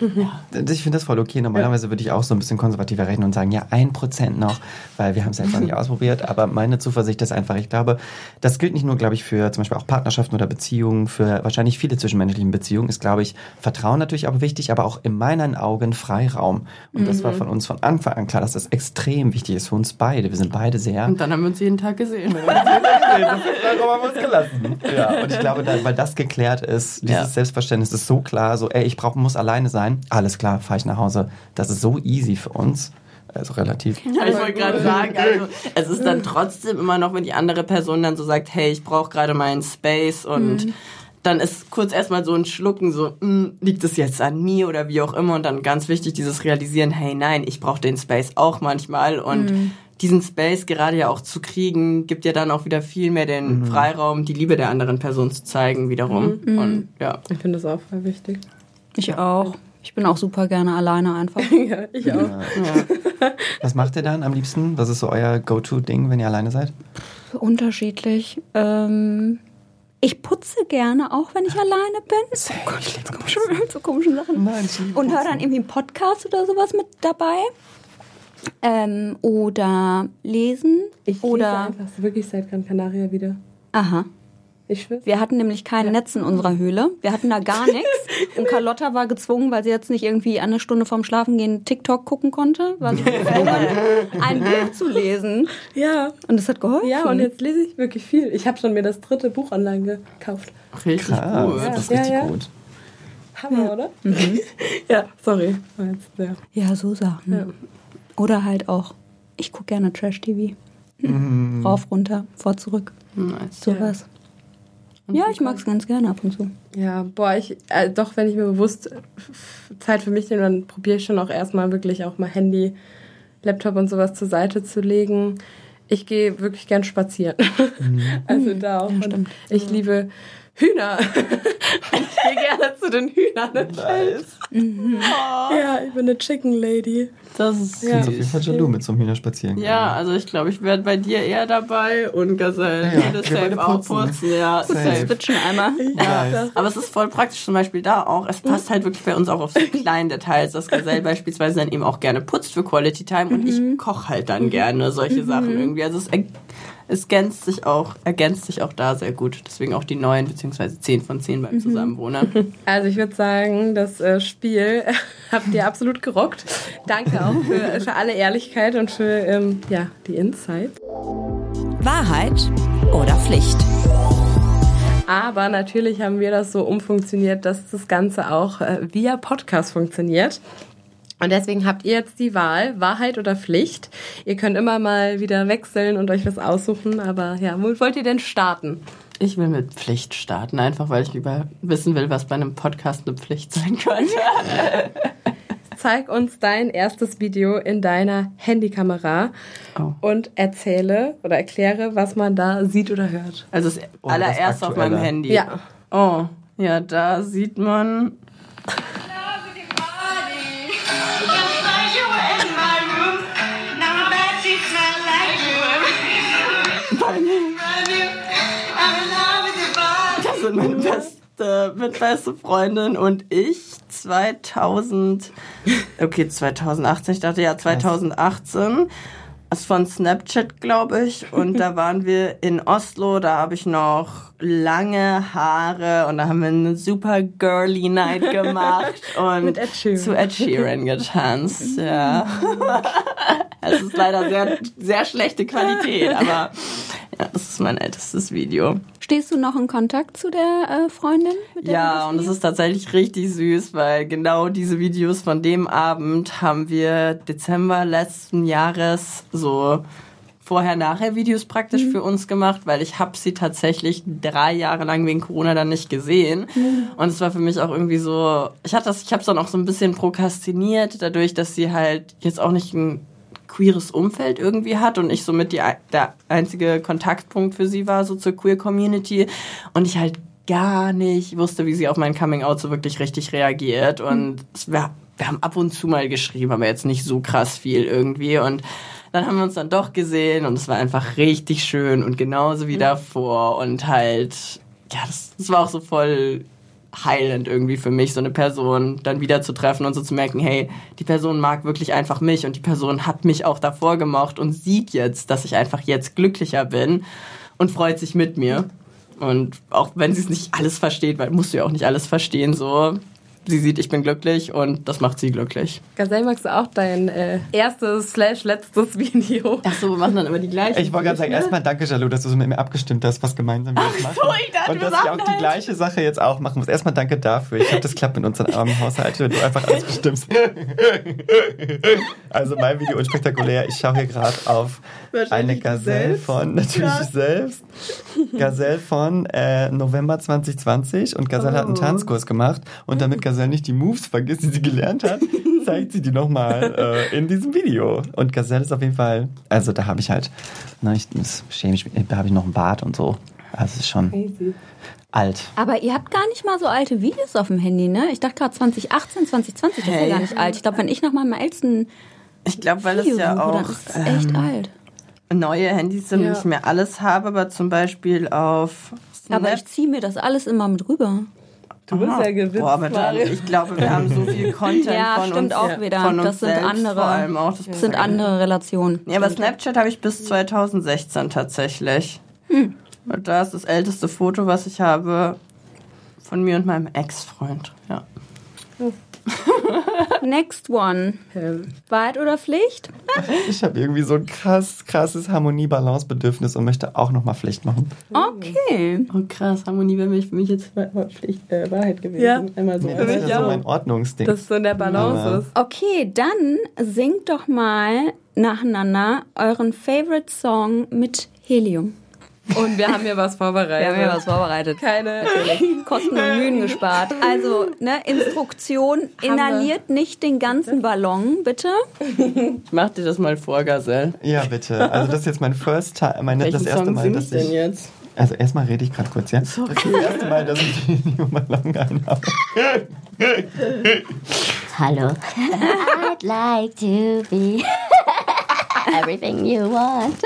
Ich finde das voll okay. Normalerweise würde ich auch so ein bisschen konservativer rechnen und sagen, ja, ein Prozent noch, weil wir haben es noch nicht ausprobiert. Aber meine Zuversicht ist einfach, ich glaube, das gilt nicht nur, glaube ich, für zum Beispiel auch Partnerschaften oder Beziehungen, für wahrscheinlich viele zwischenmenschlichen Beziehungen, ist, glaube ich, Vertrauen natürlich auch wichtig, aber auch in meinen Augen Freiraum. Und das war von uns von Anfang an klar, dass das extrem wichtig ist für uns beide. Wir sind beide sehr und dann haben wir uns jeden Tag gesehen. Darum haben wir uns gelassen. Ja, und ich glaube, da, weil das geklärt ist, dieses Ja. Selbstverständnis ist so klar, so, ey, ich brauch, muss alleine sein. Alles klar, fahre ich nach Hause. Das ist so easy für uns. Also relativ. ich wollte gerade sagen, also es ist dann trotzdem immer noch, wenn die andere Person dann so sagt, hey, ich brauche gerade meinen Space und dann ist kurz erstmal so ein Schlucken, so, mm, liegt es jetzt an mir oder wie auch immer und dann ganz wichtig dieses Realisieren, hey, nein, ich brauche den Space auch manchmal und diesen Space gerade ja auch zu kriegen, gibt ja dann auch wieder viel mehr den Freiraum, die Liebe der anderen Person zu zeigen wiederum und ja. Ich finde das auch voll wichtig. Ich auch. Ich bin auch super gerne alleine einfach. ja, ich auch. Was macht ihr dann am liebsten? Was ist so euer Go-To-Ding, wenn ihr alleine seid? Unterschiedlich. Ähm, ich putze gerne, auch wenn ich alleine bin. So, Ich liebe komische, so komische Sachen. Nein, ich liebe Und höre dann irgendwie einen Podcast oder sowas mit dabei. Ähm, oder lesen. Ich lese oder. einfach wirklich seit Gran Canaria wieder. Aha. Wir hatten nämlich kein Netz in unserer Höhle. Wir hatten da gar nichts. Und Carlotta war gezwungen, weil sie jetzt nicht irgendwie eine Stunde vorm Schlafengehen TikTok gucken konnte, war sie gezwungen, ein Buch zu lesen. Ja. Und das hat geholfen. Ja, und jetzt lese ich wirklich viel. Ich habe schon mir das dritte Buch online gekauft. Richtig Krass, gut. das ist Ja, richtig ja. gut. Hammer, oder? ja, sorry. Ja, so Sachen. Ja. Oder halt auch, ich gucke gerne Trash-TV. Rauf, runter, vor, zurück. Nice. Sowas. Ja, ich mag es ganz gerne ab und zu. Ja, boah, ich, äh, doch, wenn ich mir bewusst Zeit für mich nehme, dann probiere ich schon auch erstmal wirklich auch mal Handy, Laptop und sowas zur Seite zu legen. Ich gehe wirklich gern spazieren. also da auch. Und ich liebe Hühner. ich gehe gerne zu den Hühnern. im Feld. Ja, ich bin eine Chicken Lady. Das ist Ja. Ich bin auf jeden Fall jaloux mit so einem Hühnerspaziergang. Ja, also ich glaube, ich werde bei dir eher dabei und Gazelle Ja, würde wir safe beide auch putzen. Ja, Safe. safe. Switchen einmal. Nice. Aber es ist voll praktisch zum Beispiel da auch. Es passt halt wirklich bei uns auch auf so kleinen Details, dass Gazelle beispielsweise dann eben auch gerne putzt für Quality Time und ich koche halt dann gerne solche Sachen irgendwie. Also es, er- es ergänzt sich auch, ergänzt sich auch da sehr gut. Deswegen auch die neun beziehungsweise zehn von zehn beim Zusammenwohnen. Also ich würde sagen, das äh, Spiel habt ihr absolut gerockt. Danke auch für, für alle Ehrlichkeit und für ähm, ja, die Insights. Wahrheit oder Pflicht? Aber natürlich haben wir das so umfunktioniert, dass das Ganze auch äh, via Podcast funktioniert. Und deswegen habt ihr jetzt die Wahl, Wahrheit oder Pflicht. Ihr könnt immer mal wieder wechseln und euch was aussuchen. Aber ja, wo wollt ihr denn starten? Ich will mit Pflicht starten, einfach weil ich über wissen will, was bei einem Podcast eine Pflicht sein könnte. Zeig uns dein erstes Video in deiner Handykamera Oh. und erzähle oder erkläre, was man da sieht oder hört. Also das Oh, das allererst auf meinem. Handy. Ja. Oh, ja, da sieht man. Sind meine beste, mit beste Freundin und ich 2000, okay 2018, ich dachte ja 2018, das ist von Snapchat glaube ich. Und da waren wir in Oslo, da habe ich noch lange Haare und da haben wir eine super girly Night gemacht und Ed zu Ed Sheeran getanzt, ja. Es ist leider sehr, sehr schlechte Qualität, aber ja, das ist mein ältestes Video. Stehst du noch in Kontakt zu der äh, Freundin? Mit der Ja, und es ist tatsächlich richtig süß, weil genau diese Videos von dem Abend haben wir Dezember letzten Jahres so vorher-nachher-Videos praktisch für uns gemacht, weil ich habe sie tatsächlich drei Jahre lang wegen Corona dann nicht gesehen. Und es war für mich auch irgendwie so, ich hatte das, ich habe es dann auch so ein bisschen prokrastiniert, dadurch, dass sie halt jetzt auch nicht ein queeres Umfeld irgendwie hat und ich somit die, der einzige Kontaktpunkt für sie war, so zur Queer Community. Und ich halt gar nicht wusste, wie sie auf mein Coming Out so wirklich richtig reagiert. Und es war, wir haben ab und zu mal geschrieben, aber jetzt nicht so krass viel irgendwie. Und dann haben wir uns dann doch gesehen und es war einfach richtig schön und genauso wie davor. Und halt, ja, das, das war auch so voll heilend irgendwie für mich, so eine Person dann wieder zu treffen und so zu merken, hey, die Person mag wirklich einfach mich und die Person hat mich auch davor gemocht und sieht jetzt, dass ich einfach jetzt glücklicher bin und freut sich mit mir. Und auch wenn sie es nicht alles versteht, weil musst du ja auch nicht alles verstehen, so, sie sieht, ich bin glücklich und das macht sie glücklich. Gazelle, magst du auch dein äh, erstes slash letztes Video? Ach so, wir machen dann immer die gleichen. Ich wollte gerade sagen, erstmal danke, Jalou, dass du so mit mir abgestimmt hast, was gemeinsam wir jetzt machen. so, ich dachte, Und wir dass ich auch die halt. gleiche Sache jetzt auch machen muss. Erstmal danke dafür. Ich hoffe, das klappt in unserem armen Haushalt, wenn du einfach alles bestimmst. Also mein Video unspektakulär. Ich schaue hier gerade auf eine Gazelle selbst. von, natürlich ich selbst, Gazelle von äh, November 2020 und Gazelle hat einen Tanzkurs gemacht und damit Gazelle nicht die Moves vergisst, die sie gelernt hat, zeigt sie die nochmal äh, in diesem Video. Und Gazelle ist auf jeden Fall, also da habe ich halt, na, ich, das schäme ich mich, da habe ich noch einen Bart und so. Also es ist schon alt. Aber ihr habt gar nicht mal so alte Videos auf dem Handy, ne? Ich dachte gerade 2018, 2020, das ist ja gar nicht alt. Ich glaube, wenn ich noch mal meinem ältesten Ich glaube, weil es ja auch dann ist es echt ähm, alt. neue Handys sind Ja. ich mehr alles habe, aber zum Beispiel auf Aber Snap- ich ziehe mir das alles immer mit rüber. Du bist ja gewitzt, Boah, aber dann, ich glaube, wir haben so viel Content Ja, von stimmt uns, auch wieder. von uns Das sind selbst andere- vor allem auch. Das Das sind andere Relationen. Ja, aber Snapchat habe ich bis 2016 tatsächlich. Hm. Und da ist das älteste Foto, was ich habe, von mir und meinem Ex-Freund. Ja. Next one. Wahrheit oder Pflicht? Ich habe irgendwie so ein krass, krasses Harmonie-Balance-Bedürfnis und möchte auch nochmal Pflicht machen. Okay. Oh krass, Harmonie wäre für mich jetzt Pflicht, äh, Wahrheit gewesen. Ja. Einmal so. Nee, das ist ja so mein Ordnungsding. Das so in der Balance Aber- ist. Okay, dann singt doch mal nacheinander euren Favorite Song mit Helium. Und wir haben hier was vorbereitet. vorbereitet. Keine. Kosten und Mühen gespart. Also, ne, Instruktion, inhaliert nicht den ganzen Ballon, bitte. Ich mach dir das mal vor, Gazelle. Ja, bitte. Also das ist jetzt mein First Time, meine, Welchen das erste Song Mal, dass ich denn jetzt? Also erstmal rede ich gerade kurz, ja? Das ist das erste Mal, dass ich den Ballon einhabe. Hello. I'd like to be everything you want.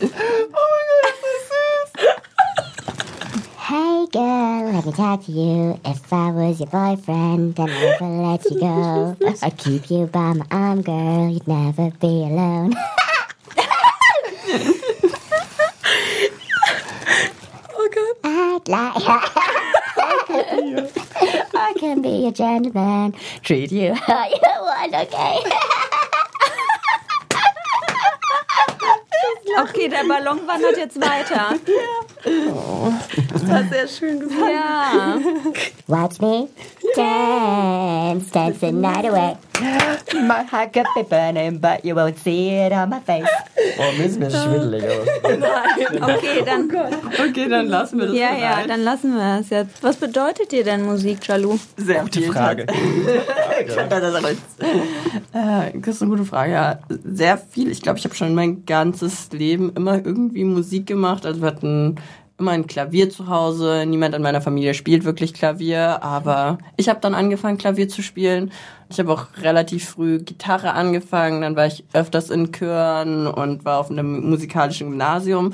Hey girl, let me talk to you. If I was your boyfriend, then I never let you go. I'd keep you by my arm, girl. You'd never be alone. Oh Gott. I'd like. I can be a gentleman. Treat you how you want, okay? Okay, der Ballon wandert jetzt weiter. Das war sehr schön gesagt. Ja. Watch me dance, dance the night away. My heart could be burning, but you won't see it on my face. Oh, mir ist mir schwindelig. Okay, dann. Okay, dann lassen wir das Ja, bereit. ja, dann lassen wir es jetzt. Was bedeutet dir denn Musik, Jalou? Sehr Gute viel Frage. Äh, das ist eine gute Frage. Ja, sehr viel. Ich glaube, ich habe schon mein ganzes Leben immer irgendwie Musik gemacht. Also wir hatten immer ein Klavier zu Hause. Niemand in meiner Familie spielt wirklich Klavier, aber ich habe dann angefangen, Klavier zu spielen. Ich habe auch relativ früh Gitarre angefangen. Dann war ich öfters in Chören und war auf einem musikalischen Gymnasium.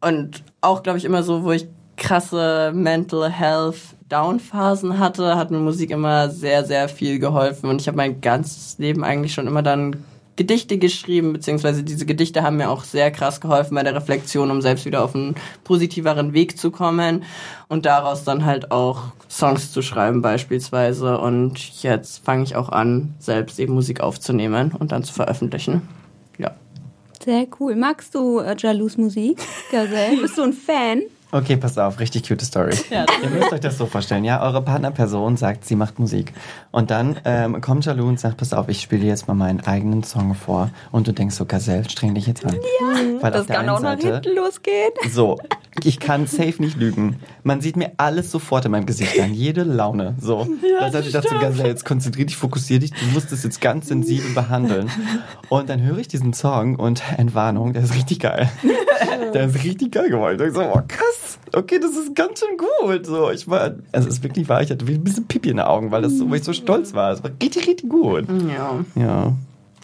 Und auch, glaube ich, immer so, wo ich krasse Mental Health Down-Phasen hatte, hat mir Musik immer sehr, sehr viel geholfen. Und ich habe mein ganzes Leben eigentlich schon immer dann Gedichte geschrieben, beziehungsweise diese Gedichte haben mir auch sehr krass geholfen bei der Reflexion, um selbst wieder auf einen positiveren Weg zu kommen und daraus dann halt auch Songs zu schreiben beispielsweise. Und jetzt fange ich auch an, selbst eben Musik aufzunehmen und dann zu veröffentlichen. Ja. Sehr cool. Magst du äh, Jalous Musik, Gazelle? Bist du ein Fan? Okay, pass auf, richtig cute Story. Ihr müsst euch das so vorstellen, ja, eure Partnerperson sagt, sie macht Musik. Und dann ähm, kommt Jalou und sagt, pass auf, ich spiele jetzt mal meinen eigenen Song vor. Und du denkst so, Gazelle, streng dich jetzt an. Ja, Weil Das kann auch nach Seite, hinten losgehen. So, ich kann safe nicht lügen. Man sieht mir alles sofort in meinem Gesicht an, jede Laune. So, ja, das ich dachte, so, Gazelle, jetzt konzentrier dich, fokussier dich, du musst es jetzt ganz sensibel behandeln. Und dann höre ich diesen Song und Entwarnung, der ist richtig geil. Der ist richtig geil geworden. Ich so, oh, krass. Okay, das ist ganz schön gut. So, ich war, also es ist wirklich wahr, ich hatte ein bisschen Pipi in den Augen, weil, das so, weil ich so stolz war. Es war richtig, richtig gut. Ja. Ja.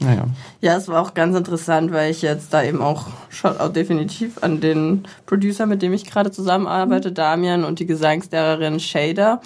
Naja. Ja, es war auch ganz interessant, weil ich jetzt da eben auch Shoutout definitiv an den Producer, mit dem ich gerade zusammenarbeite, Damian und die Gesangslehrerin Shader.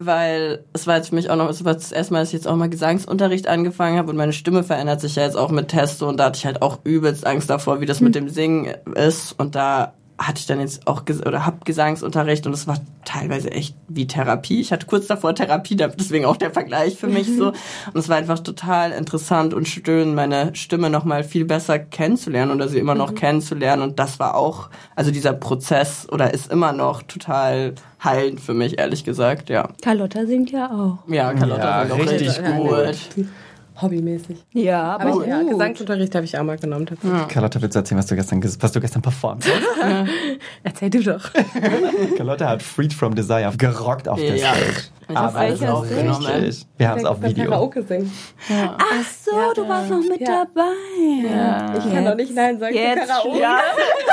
Weil es war jetzt für mich auch noch, es war das erste Mal, dass ich jetzt auch mal Gesangsunterricht angefangen habe und meine Stimme verändert sich ja jetzt auch mit Testo und da hatte ich halt auch übelst Angst davor, wie das mit dem Singen ist und da hatte ich dann jetzt auch ges oder hab Gesangsunterricht und es war teilweise echt wie Therapie. Ich hatte kurz davor Therapie, deswegen auch der Vergleich für mich so. Und es war einfach total interessant und schön, meine Stimme noch mal viel besser kennenzulernen oder sie immer noch kennenzulernen. Und das war auch, also dieser Prozess oder ist immer noch total heilend für mich, ehrlich gesagt, ja. Carlotta singt ja auch. Ja, Carlotta Ja, war doch richtig richtig gut. gut. Hobbymäßig. Ja, Aber aber ich, ja. Gesangsunterricht habe ich auch mal genommen. Tatsächlich. Carlotta, willst du erzählen, was du gestern, ges- was du gestern performt hast? Erzähl du doch. Carlotta hat Freed from Desire gerockt auf der Ja. Stage. Hab alles welcher aufgenommen. richtig. Wir haben es auf Video. Karaoke singen. Ach so, du warst noch mit Ja. dabei. Ja. Ich kann doch nicht Nein sagen Jetzt zu Karaoke. Ja.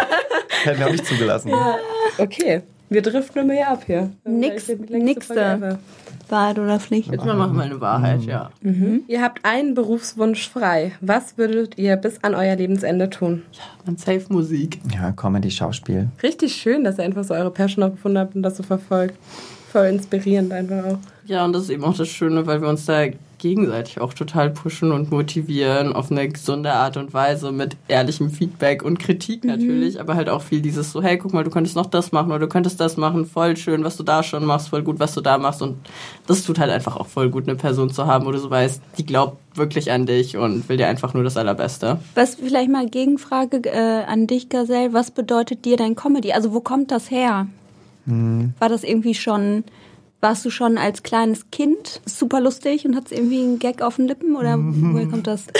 Hätten wir auch nicht zugelassen. Okay, wir driften immer hier ab hier. Nix- nixte. ever. Wahrheit oder Pflicht? Jetzt mal machen wir eine Wahrheit, ja. Ihr habt einen Berufswunsch frei. Was würdet ihr bis an euer Lebensende tun? Dann Safe Musik. Ja, Comedy, Schauspiel. Richtig schön, dass ihr einfach so eure Passion auch gefunden habt und das so verfolgt. Voll inspirierend einfach auch. Ja, und das ist eben auch das Schöne, weil wir uns da gegenseitig auch total pushen und motivieren auf eine gesunde Art und Weise mit ehrlichem Feedback und Kritik natürlich, aber halt auch viel dieses so, hey, guck mal, du könntest noch das machen oder du könntest das machen, voll schön, was du da schon machst, voll gut, was du da machst und das tut halt einfach auch voll gut, eine Person zu haben, wo du so weißt, die glaubt wirklich an dich und will dir einfach nur das Allerbeste. Was vielleicht mal Gegenfrage äh, an dich, Gazelle. Was bedeutet dir dein Comedy? Also wo kommt das her? War das irgendwie schon, warst du schon als kleines Kind super lustig und hattest irgendwie einen Gag auf den Lippen oder woher kommt das?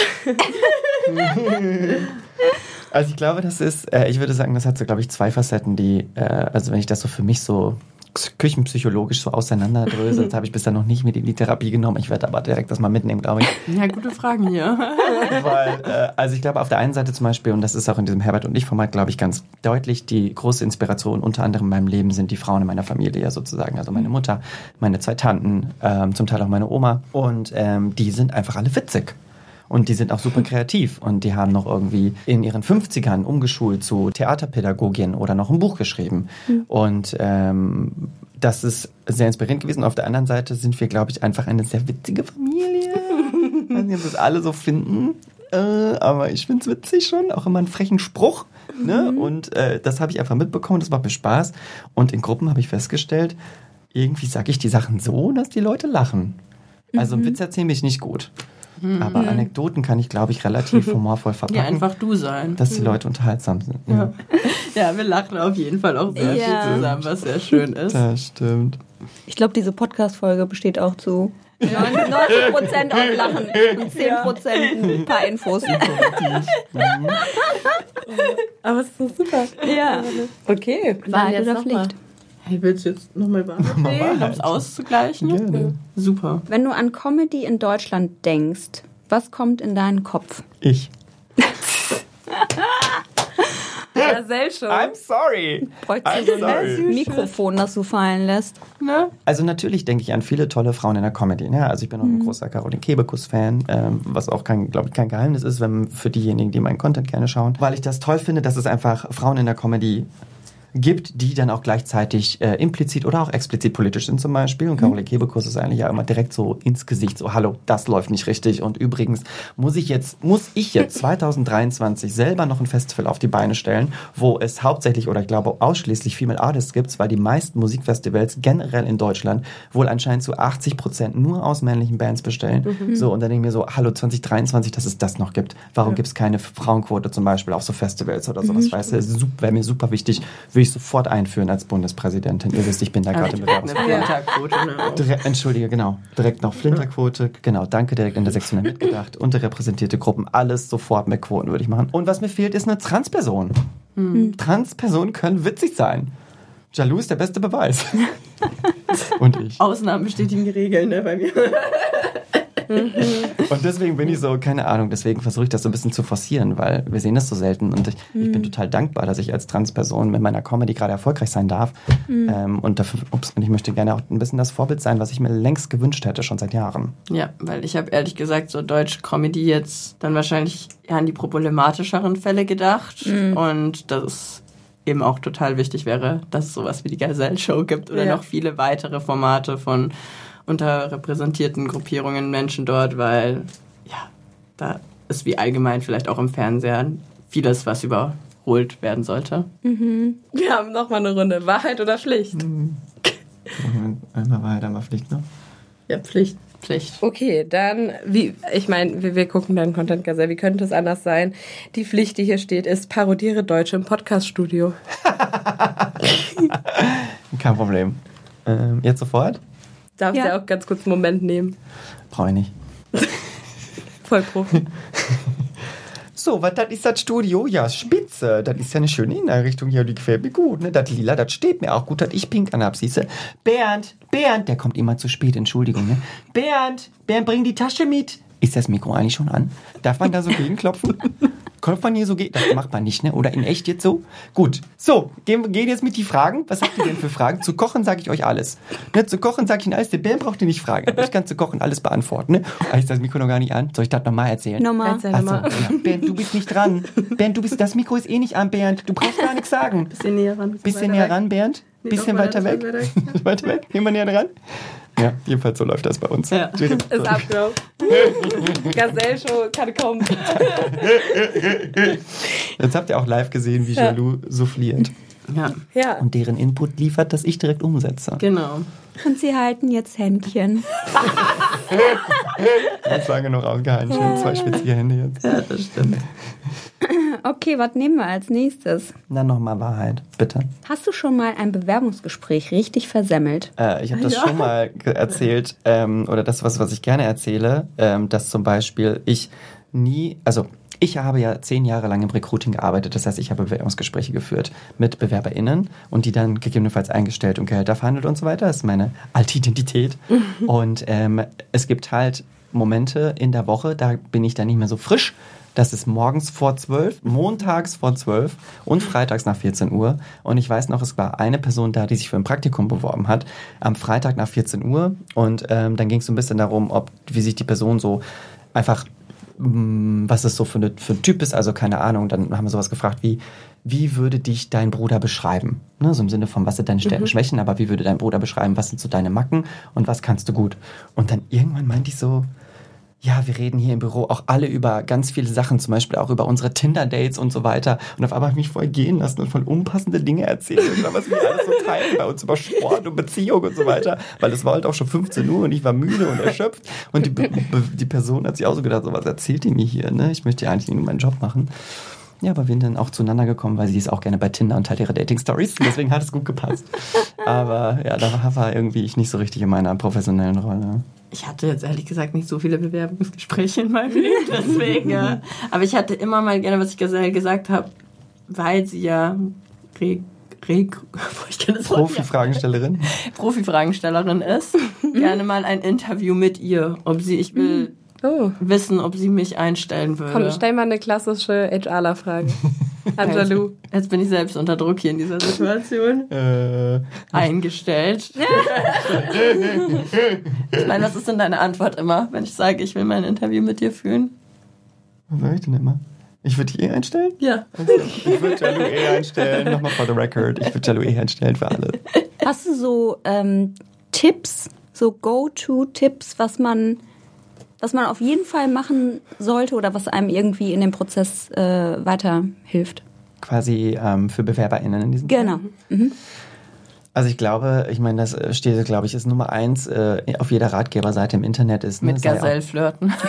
Also ich glaube, das ist, äh, ich würde sagen, das hat so, glaube ich, zwei Facetten, die, äh, also wenn ich das so für mich so küchenpsychologisch so auseinanderdröselt, habe ich bisher noch nicht mit in die Therapie genommen. Ich werde aber direkt das mal mitnehmen, glaube ich. Ja, gute Fragen hier. Weil, äh, also ich glaube, auf der einen Seite zum Beispiel, und das ist auch in diesem Herbert und ich Format, glaube ich, ganz deutlich, die große Inspiration unter anderem in meinem Leben sind die Frauen in meiner Familie ja sozusagen. Also meine Mutter, meine zwei Tanten, ähm, zum Teil auch meine Oma. Und ähm, die sind einfach alle witzig. Und die sind auch super kreativ und die haben noch irgendwie in ihren 50ern umgeschult zu Theaterpädagogin oder noch ein Buch geschrieben. Und ähm, das ist sehr inspirierend gewesen. Auf der anderen Seite sind wir, glaube ich, einfach eine sehr witzige Familie. Ich weiß nicht, ob das alle so finden, äh, aber ich finde es witzig schon. Auch immer einen frechen Spruch. Ne? Und äh, das habe ich einfach mitbekommen, das macht mir Spaß. Und in Gruppen habe ich festgestellt, irgendwie sage ich die Sachen so, dass die Leute lachen. Also Witz erzählen bin ich nicht gut. Aber Anekdoten kann ich, glaube ich, relativ humorvoll Ja, verpacken, einfach du sein. dass die Leute unterhaltsam sind. Ja. Ja, wir lachen auf jeden Fall auch sehr Ja. viel zusammen, was sehr schön ist. Das stimmt. Ich glaube, diese Podcast-Folge besteht auch zu 90 Prozent auf Lachen und 10 Prozent ein paar Infos. Aber es ist so super. Ja. Okay. Wahrheit dann oder jetzt noch mal. Hey, willst du jetzt nochmal Wahrheit wählen, um es auszugleichen? Gerne. Super. Wenn du an Comedy in Deutschland denkst, was kommt in deinen Kopf? Ich. Gazelle Show. sorry. Bräuchtest du so sorry. ein Mikrofon, das du fallen lässt? Ne? Also natürlich denke ich an viele tolle Frauen in der Comedy. Ne? Also ich bin auch ein großer Caroline Kebekus-Fan, ähm, was auch kein, glaube ich, kein Geheimnis ist, wenn für diejenigen, die meinen Content gerne schauen, weil ich das toll finde, dass es einfach Frauen in der Comedy gibt, die dann auch gleichzeitig äh, implizit oder auch explizit politisch sind zum Beispiel. Und Caroline Kebekus ist eigentlich ja immer direkt so ins Gesicht, so hallo, das läuft nicht richtig. Und übrigens muss ich jetzt, muss ich jetzt 2023 selber noch ein Festival auf die Beine stellen, wo es hauptsächlich oder ich glaube ausschließlich Female Artists gibt, weil die meisten Musikfestivals generell in Deutschland wohl anscheinend zu 80 Prozent nur aus männlichen Bands bestellen. So, und dann denke ich mir so, hallo 2023, dass es das noch gibt. Warum gibt es keine Frauenquote zum Beispiel auf so Festivals oder sowas? Weißt du, wäre mir super wichtig, würde ich sofort einführen als Bundespräsidentin. Ihr wisst, ich bin da gerade im Bewerbungsprozess. Ne? Entschuldige, genau. Direkt noch Flinterquote. Genau, danke, direkt in der Sektion mitgedacht. Unterrepräsentierte Gruppen, alles sofort mit Quoten würde ich machen. Und was mir fehlt, ist eine Transperson. Transpersonen können witzig sein. Jalou ist der beste Beweis. Und ich. Ausnahmen bestätigen die Regeln, ne, bei mir. Und deswegen bin ich so, keine Ahnung, deswegen versuche ich das so ein bisschen zu forcieren, weil wir sehen das so selten und ich, ich bin total dankbar, dass ich als Transperson mit meiner Comedy gerade erfolgreich sein darf. Ähm, und, dafür, ups, und ich möchte gerne auch ein bisschen das Vorbild sein, was ich mir längst gewünscht hätte, schon seit Jahren. Ja, weil ich habe ehrlich gesagt so deutsche Comedy jetzt dann wahrscheinlich eher an die problematischeren Fälle gedacht und das eben auch total wichtig wäre, dass es sowas wie die Gazelle Show gibt oder Ja. noch viele weitere Formate von unterrepräsentierten Gruppierungen Menschen dort, weil ja, da ist wie allgemein vielleicht auch im Fernsehen vieles, was überholt werden sollte. Wir haben noch mal eine Runde. Wahrheit oder Pflicht? Einmal Wahrheit, einmal Pflicht, ne? Ja, Pflicht. Pflicht. Okay, dann, wie, ich meine, wir, wir gucken deinen Content, Gazelle. Wie könnte es anders sein? Die Pflicht, die hier steht, ist parodiere Deutsche im Podcaststudio. Kein Problem. Ähm, jetzt sofort? Darfst Ja. ja auch ganz kurz einen Moment nehmen. Brauche ich nicht. Voll Profi. So, was das ist das Studio? Ja, spitze. Das ist ja eine schöne Inneneinrichtung hier, die gefällt mir gut. Ne? Das Lila, das steht mir auch gut, dass ich pink anhab, siehste. Bernd, Bernd, der kommt immer zu spät, Entschuldigung. Ne? Bernd, Bernd, bring die Tasche mit. Ist das Mikro eigentlich schon an? Darf man da so gegenklopfen? Klopft man hier so gegen? Das macht man nicht, ne? Oder in echt jetzt so? Gut. So, gehen, gehen jetzt mit die Fragen. Was habt ihr denn für Fragen? Zu kochen sage ich euch alles. Ne? Zu kochen sage ich Ihnen alles. Der Bernd braucht ihr nicht fragen. Aber ich kann zu kochen alles beantworten. Ne? Ah, Ist das Mikro noch gar nicht an? Soll ich das nochmal erzählen? Nochmal. Erzähl Achso, mal. ja. Bernd, du bist nicht dran. Bernd, du bist, das Mikro ist eh nicht an, Bernd. Du brauchst gar nichts sagen. Bisschen näher ran. Bisschen näher ran, Bernd. Bisschen doch, weiter weiter, weg. weiter weiter weg. Gehen wir näher ran. Ja, jedenfalls so läuft das bei uns. Ja. Ist abgelaufen. Gazelle-Show kann kommen. Jetzt habt ihr auch live gesehen, wie Jalou souffliert. Ja, Ja. Und deren Input liefert, dass ich direkt umsetze. genau. Und sie halten jetzt Händchen. Ganz lange noch ausgehalten. Schön zwei schwitzige Hände jetzt. Ja, das stimmt. Okay, was nehmen wir als nächstes? Dann nochmal Wahrheit, bitte. Hast du schon mal ein Bewerbungsgespräch richtig versemmelt? Äh, ich habe das schon mal erzählt, ähm, oder das, was, was ich gerne erzähle, ähm, dass zum Beispiel ich nie, also ich habe ja zehn Jahre lang im Recruiting gearbeitet, das heißt, ich habe Bewerbungsgespräche geführt mit BewerberInnen und die dann gegebenenfalls eingestellt und Gehälter verhandelt und so weiter. Das ist meine alte Identität. und ähm, es gibt halt Momente in der Woche, da bin ich dann nicht mehr so frisch. Das ist morgens vor 12, montags vor 12 und freitags nach 14 Uhr. Und ich weiß noch, es war eine Person da, die sich für ein Praktikum beworben hat, am Freitag nach 14 Uhr. Und ähm, dann ging es so ein bisschen darum, ob, wie sich die Person so einfach, mh, was es so für, eine, für ein Typ ist. Also keine Ahnung. Dann haben wir sowas gefragt wie, wie würde dich dein Bruder beschreiben? Ne, so im Sinne von, was sind deine Stärken, Schwächen, aber wie würde dein Bruder beschreiben, was sind so deine Macken und was kannst du gut? Und dann irgendwann meinte ich so, ja, wir reden hier im Büro auch alle über ganz viele Sachen, zum Beispiel auch über unsere Tinder-Dates und so weiter. Und auf einmal habe ich mich voll gehen lassen und voll unpassende Dinge erzählt, über was wir alles so teilen bei uns über Sport und Beziehung und so weiter. Weil es war halt auch schon 15 Uhr und ich war müde und erschöpft. Und die, die Person hat sich auch so gedacht, so was erzählt die mir hier, ne? Ich möchte ja eigentlich nur meinen Job machen. Ja, aber wir sind dann auch zueinander gekommen, weil sie ist auch gerne bei Tinder und teilt ihre Dating-Stories. Deswegen hat es gut gepasst. Aber ja, da war irgendwie ich nicht so richtig in meiner professionellen Rolle. Ich hatte jetzt ehrlich gesagt nicht so viele Bewerbungsgespräche in meinem Leben, deswegen. ja. Aber ich hatte immer mal gerne, was ich gesagt habe, weil sie ja Re, Re, ich kann das Wort nicht Profi-Fragenstellerin. Profi-Fragenstellerin ist, gerne mal ein Interview mit ihr, ob sie, ich will Oh. wissen, ob sie mich einstellen würde. Komm, stell mal eine klassische HRler-Frage. Anjalou. Jetzt bin ich selbst unter Druck hier in dieser Situation. Äh, Eingestellt. ich meine, was ist denn deine Antwort immer, wenn ich sage, ich will mein Interview mit dir führen? was soll ich denn immer? Ich würde die eh einstellen? Ja. Ich würde Jalou eh einstellen. Nochmal for the record. Ich würde Jalou eh einstellen für alle. Hast du so ähm, Tipps, so Go-To-Tipps, was man, was man auf jeden Fall machen sollte oder was einem irgendwie in dem Prozess äh, weiterhilft? Quasi ähm, für BewerberInnen in diesem Fall. Genau. Also ich glaube, ich meine, das steht, glaube ich, ist Nummer eins äh, auf jeder Ratgeberseite im Internet ist. ne, Mit Gazelle flirten.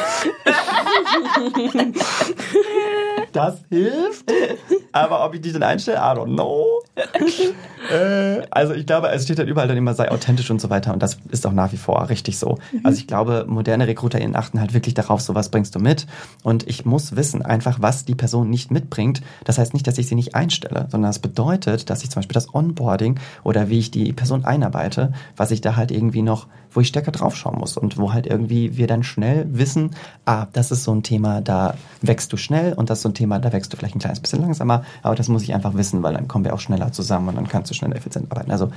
Das hilft. Aber ob ich die dann einstelle, I don't know. äh, also ich glaube, es steht halt überall dann immer, sei authentisch und so weiter. Und das ist auch nach wie vor richtig so. Also ich glaube, moderne RekruterInnen achten halt wirklich darauf, so was bringst du mit. Und ich muss wissen einfach, was die Person nicht mitbringt. Das heißt nicht, dass ich sie nicht einstelle, sondern das bedeutet, dass ich zum Beispiel das Onboarding oder wie ich die Person einarbeite, was ich da halt irgendwie noch, wo ich stärker draufschauen muss und wo halt irgendwie wir dann schnell wissen, ah, das ist so ein Thema, da wächst du schnell und das ist so ein Thema, da wächst du vielleicht ein kleines bisschen langsamer, aber das muss ich einfach wissen, weil dann kommen wir auch schneller zusammen und dann kannst du schneller effizient arbeiten. Also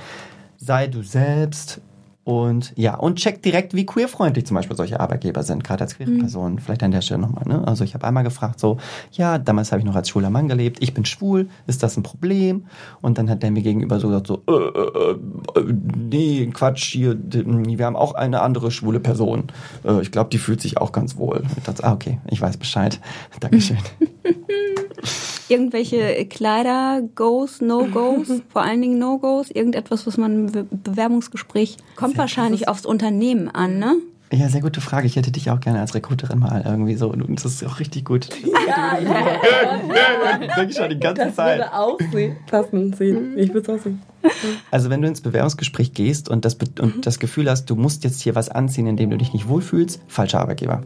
sei du selbst und ja, und check direkt, wie queerfreundlich zum Beispiel solche Arbeitgeber sind, gerade als queere Person. Vielleicht an der Stelle nochmal. Ne? Also ich habe einmal gefragt, so, ja, damals habe ich noch als schwuler Mann gelebt, ich bin schwul, ist das ein Problem? Und dann hat der mir gegenüber so gesagt, so, äh, äh, äh, nee, Quatsch, hier, wir haben auch eine andere schwule Person. Äh, ich glaube, die fühlt sich auch ganz wohl. Ich dachte, ah, okay, ich weiß Bescheid. Dankeschön. Irgendwelche Kleider, Goes, No-Goes, vor allen Dingen No-Goes, irgendetwas, was man im Be Bewerbungsgespräch kommt wahrscheinlich aufs Unternehmen an, ne? Ja, sehr gute Frage. Ich hätte dich auch gerne als Rekruterin mal irgendwie so. Und das ist auch richtig gut. Ja, ja, Sag ich schon die ganze Zeit. auch passen sehen. Ich würde es auch sehen. Also wenn du ins Bewerbungsgespräch gehst und das, und das Gefühl hast, du musst jetzt hier was anziehen, in dem du dich nicht wohlfühlst, falscher Arbeitgeber.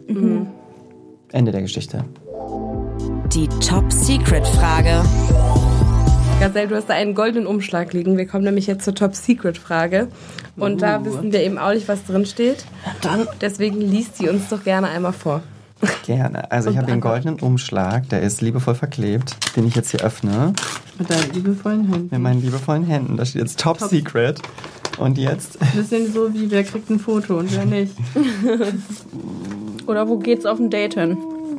Ende der Geschichte. Die Top-Secret-Frage. Gazelle, du hast da einen goldenen Umschlag liegen. Wir kommen nämlich jetzt zur Top-Secret-Frage. Und da wissen wir eben auch nicht, was drin steht. Dann Deswegen liest sie uns doch gerne einmal vor. Gerne. Also ich habe hier einen goldenen Umschlag, der ist liebevoll verklebt, den ich jetzt hier öffne. mit deinen liebevollen Händen. Mit meinen liebevollen Händen. Da steht jetzt Top, Secret. Und jetzt, Bisschen so wie, wer kriegt ein Foto und wer nicht. Oder wo geht's auf ein Date hin?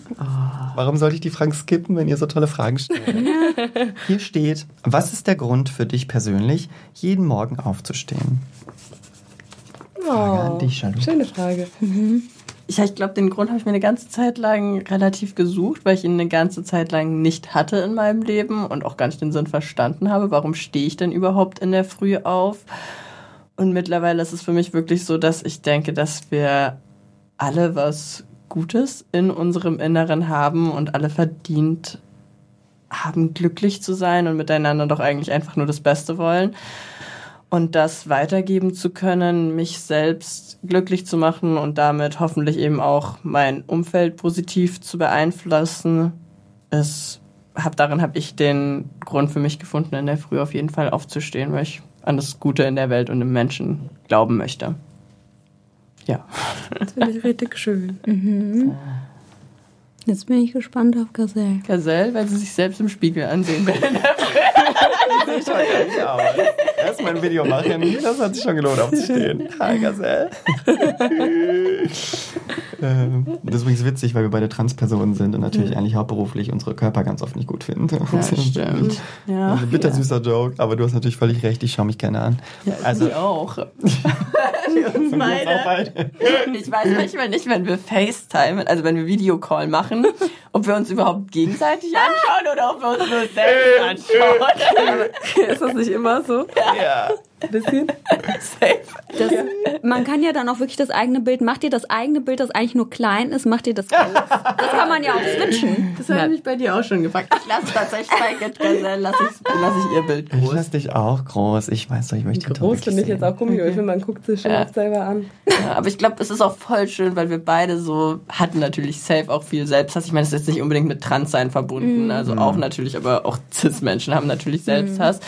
warum sollte ich die Fragen skippen, wenn ihr so tolle Fragen stellt? Hier steht, was ist der Grund für dich persönlich, jeden Morgen aufzustehen? Frage an dich, Charlotte. Oh, Schöne Frage. Ja, ich glaube, den Grund habe ich mir eine ganze Zeit lang relativ gesucht, weil ich ihn eine ganze Zeit lang nicht hatte in meinem Leben und auch gar nicht den Sinn verstanden habe. Warum stehe ich denn überhaupt in der Früh auf? Und mittlerweile ist es für mich wirklich so, dass ich denke, dass wir alle was Gutes in unserem Inneren haben und alle verdient haben, glücklich zu sein und miteinander doch eigentlich einfach nur das Beste wollen. Und das weitergeben zu können, mich selbst glücklich zu machen und damit hoffentlich eben auch mein Umfeld positiv zu beeinflussen, ist, hab, darin habe ich den Grund für mich gefunden, in der Früh auf jeden Fall aufzustehen, weil ich an das Gute in der Welt und im Menschen glauben möchte. Ja. Das finde ich richtig schön. Jetzt bin ich gespannt auf Gazelle. Gazelle, weil sie sich selbst im Spiegel ansehen will. Ich schaue gar nicht aus. Erstmal ein Video machen, das hat sich schon gelohnt aufzustehen. Hi, Gazelle. ähm, das ist übrigens witzig, weil wir beide Transpersonen sind und natürlich eigentlich hauptberuflich unsere Körper ganz oft nicht gut finden. Ja, stimmt. Ja, Ein bittersüßer Joke, aber du hast natürlich völlig recht, ich schaue mich gerne an. ja, Also- also auch. Wir uns auch beide. Ich weiß manchmal nicht, wenn wir FaceTime, also wenn wir Videocall machen, ob wir uns überhaupt gegenseitig anschauen oder ob wir uns nur selbst anschauen. Ist das nicht immer so? Ja. Ein bisschen? Safe. Das, man kann ja dann auch wirklich das eigene Bild, macht ihr das eigene Bild, das eigentlich nur klein ist, macht ihr das groß? Das kann man ja auch switchen. Das habe ich mich bei dir auch schon gefragt. Ich lasse tatsächlich bei Get Gazelle, lasse ich, lass ich ihr Bild Ich groß. lasse dich auch groß. Ich weiß doch, ich möchte dich doch Groß finde ich jetzt auch komisch, ich finde, man guckt sich schon Ja. oft selber an. Ja, aber ich glaube, es ist auch voll schön, weil wir beide so hatten natürlich safe auch viel Selbsthass. Ich meine, es ist jetzt nicht unbedingt mit Transsein verbunden, also auch natürlich, aber auch Cis-Menschen haben natürlich Selbsthass.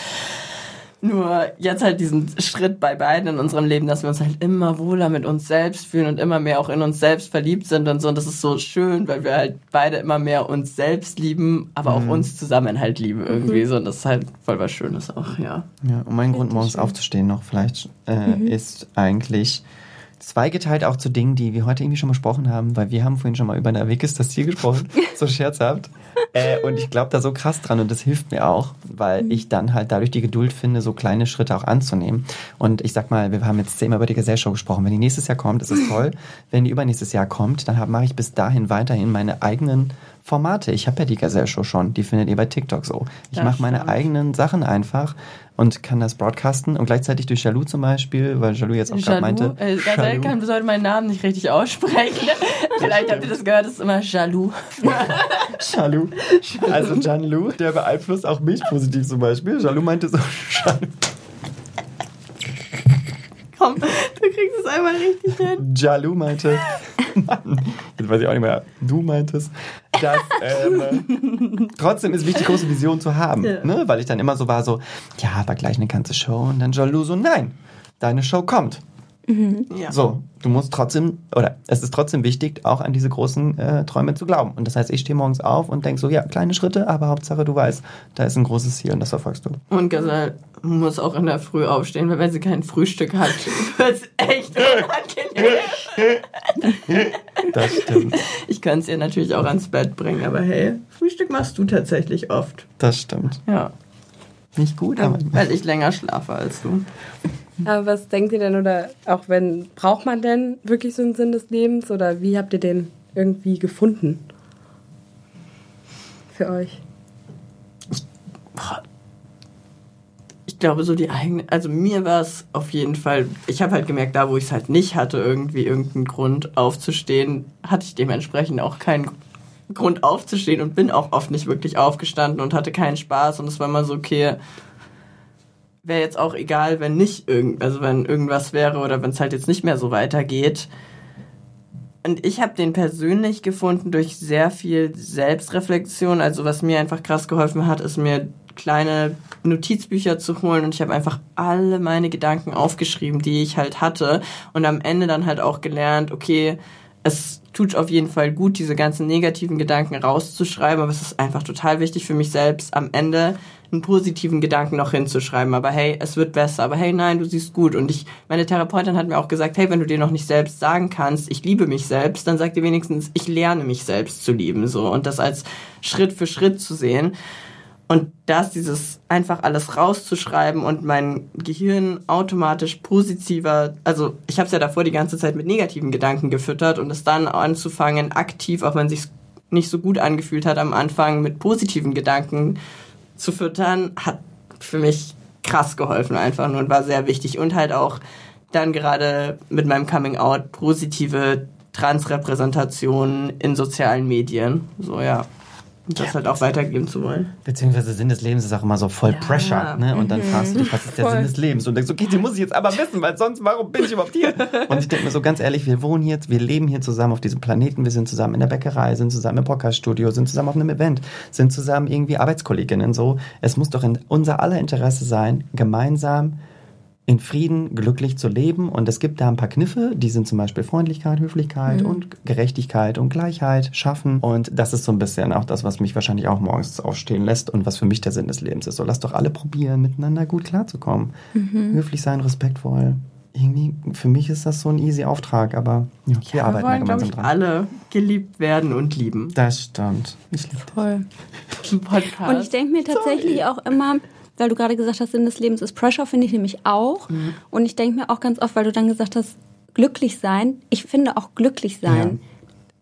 Nur jetzt halt diesen Schritt bei beiden in unserem Leben, dass wir uns halt immer wohler mit uns selbst fühlen und immer mehr auch in uns selbst verliebt sind und so. Und das ist so schön, weil wir halt beide immer mehr uns selbst lieben, aber auch uns zusammen halt lieben irgendwie so. Und das ist halt voll was Schönes auch, ja. Ja, und mein Grund, morgens aufzustehen noch vielleicht, äh, ist eigentlich zweigeteilt auch zu Dingen, die wir heute irgendwie schon besprochen haben, weil wir haben vorhin schon mal über Navikus das Ziel gesprochen, so scherzhaft. Äh, und ich glaube da so krass dran und das hilft mir auch, weil ich dann halt dadurch die Geduld finde, so kleine Schritte auch anzunehmen. Und ich sag mal, wir haben jetzt zehnmal über die Gesellshow gesprochen. Wenn die nächstes Jahr kommt, ist es toll. Wenn die übernächstes Jahr kommt, dann mache ich bis dahin weiterhin meine eigenen Formate. Ich habe ja die Gazelle-Show schon, die findet ihr bei TikTok so. Ich mache meine eigenen Sachen einfach und kann das broadcasten und gleichzeitig durch Jalou zum Beispiel, weil Jalou jetzt auch gerade meinte. äh, Gazelle Jalou. kann heute meinen Namen nicht richtig aussprechen. Vielleicht habt ihr das gehört, das ist immer Jalou. Jalou. Also Janlu, der beeinflusst auch mich positiv zum Beispiel. Jalou meinte so, Jalou. Komm, du kriegst es einmal richtig hin. Jalou meinte, Mann, jetzt weiß ich auch nicht mehr, du meintest, dass ähm, trotzdem ist wichtig, große Visionen zu haben. Ja. Ne? Weil ich dann immer so war, so, ja, aber gleich eine ganze Show und dann Jalou so, nein, deine Show kommt. Ja. So, du musst trotzdem, oder es ist trotzdem wichtig, auch an diese großen äh, Träume zu glauben. Und das heißt, ich stehe morgens auf und denke so, ja, kleine Schritte, aber Hauptsache du weißt, da ist ein großes Ziel und das verfolgst du. Und Gazelle muss auch in der Früh aufstehen, weil wenn sie kein Frühstück hat, wird es echt unangenehm. Das stimmt. Ich könnte es ihr natürlich auch ans Bett bringen, aber hey, Frühstück machst du tatsächlich oft. Das stimmt. Ja, Nicht gut, aber weil ich länger schlafe als du. Aber was denkt ihr denn, oder auch wenn, braucht man denn wirklich so einen Sinn des Lebens oder wie habt ihr den irgendwie gefunden? Für euch? Ich glaube, so die eigene, also mir war es auf jeden Fall, ich habe halt gemerkt, da wo ich es halt nicht hatte, irgendwie irgendeinen Grund aufzustehen, hatte ich dementsprechend auch keinen Grund aufzustehen und bin auch oft nicht wirklich aufgestanden und hatte keinen Spaß und es war immer so, okay, wäre jetzt auch egal, wenn nicht irgend, also wenn irgendwas wäre oder wenn es halt jetzt nicht mehr so weitergeht. Und ich habe den persönlich gefunden durch sehr viel Selbstreflexion. Also was mir einfach krass geholfen hat, ist mir kleine Notizbücher zu holen und ich habe einfach alle meine Gedanken aufgeschrieben, die ich halt hatte und am Ende dann halt auch gelernt, okay, es tut auf jeden Fall gut, diese ganzen negativen Gedanken rauszuschreiben, aber es ist einfach total wichtig für mich selbst, am Ende einen positiven Gedanken noch hinzuschreiben. Aber hey, es wird besser. Aber hey, nein, du siehst gut. Und ich, meine Therapeutin hat mir auch gesagt, hey, wenn du dir noch nicht selbst sagen kannst, ich liebe mich selbst, dann sag dir wenigstens, ich lerne mich selbst zu lieben. So und das als Schritt für Schritt zu sehen. Und das, dieses einfach alles rauszuschreiben und mein Gehirn automatisch positiver, also ich habe es ja davor die ganze Zeit mit negativen Gedanken gefüttert und es dann anzufangen, aktiv, auch wenn es nicht so gut angefühlt hat am Anfang, mit positiven Gedanken zu füttern, hat für mich krass geholfen einfach nur und war sehr wichtig. Und halt auch dann gerade mit meinem Coming Out positive Transrepräsentationen in sozialen Medien. So ja. Und das halt auch weitergeben zu wollen. Beziehungsweise Sinn des Lebens ist auch immer so voll Pressure, ne? Und dann fragst du dich, was ist der Sinn des Lebens? Und denkst, okay, den muss ich jetzt aber wissen, weil sonst, warum bin ich überhaupt hier? Und ich denke mir so ganz ehrlich, wir wohnen hier, wir leben hier zusammen auf diesem Planeten, wir sind zusammen in der Bäckerei, sind zusammen im Podcaststudio, sind zusammen auf einem Event, sind zusammen irgendwie Arbeitskolleginnen, so. Es muss doch in unser aller Interesse sein, gemeinsam in Frieden glücklich zu leben. Und es gibt da ein paar Kniffe, die sind zum Beispiel Freundlichkeit, Höflichkeit und Gerechtigkeit und Gleichheit schaffen. Und das ist so ein bisschen auch das, was mich wahrscheinlich auch morgens aufstehen lässt und was für mich der Sinn des Lebens ist. So, lass doch alle probieren, miteinander gut klarzukommen. Höflich sein, respektvoll. Irgendwie, für mich ist das so ein easy Auftrag, aber ja, wir Wir arbeiten da wollen, glaube gemeinsam ich, dran. alle geliebt werden und lieben. Das stimmt. Ich liebe Voll. Im Podcast. Und ich denke mir tatsächlich auch immer, weil du gerade gesagt hast, Sinn des Lebens ist Pressure, finde ich nämlich auch. Und ich denke mir auch ganz oft, weil du dann gesagt hast, glücklich sein. Ich finde auch glücklich sein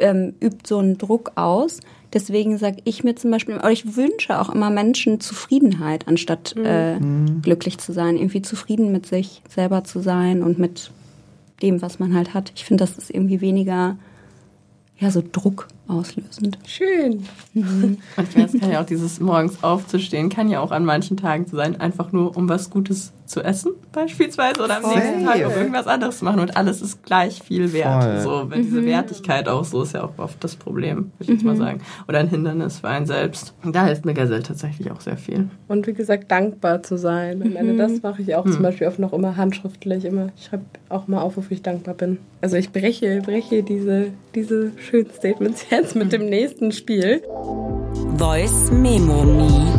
ähm, übt so einen Druck aus. Deswegen sage ich mir zum Beispiel, oder ich wünsche auch immer Menschen Zufriedenheit, anstatt äh, glücklich zu sein. Irgendwie zufrieden mit sich selber zu sein und mit dem, was man halt hat. Ich finde, das ist irgendwie weniger, ja, so Druck auslösend. Schön. Manchmal es kann ja auch dieses morgens aufzustehen, kann ja auch an manchen Tagen so sein, einfach nur um was Gutes zu essen, beispielsweise, oder am Voll. nächsten Tag um irgendwas anderes zu machen und alles ist gleich viel wert. Voll. So, wenn diese Wertigkeit auch so ist ja auch oft das Problem, würde ich jetzt mal sagen. Oder ein Hindernis für einen selbst. Und da hilft mir Gazelle tatsächlich auch sehr viel. Und wie gesagt, dankbar zu sein. Am Ende, das mache ich auch zum Beispiel oft noch immer handschriftlich. Immer, ich schreibe auch mal auf, wofür ich dankbar bin. Also ich breche, breche diese, diese schönen Statements jetzt mit dem nächsten Spiel. Voice Memo Me.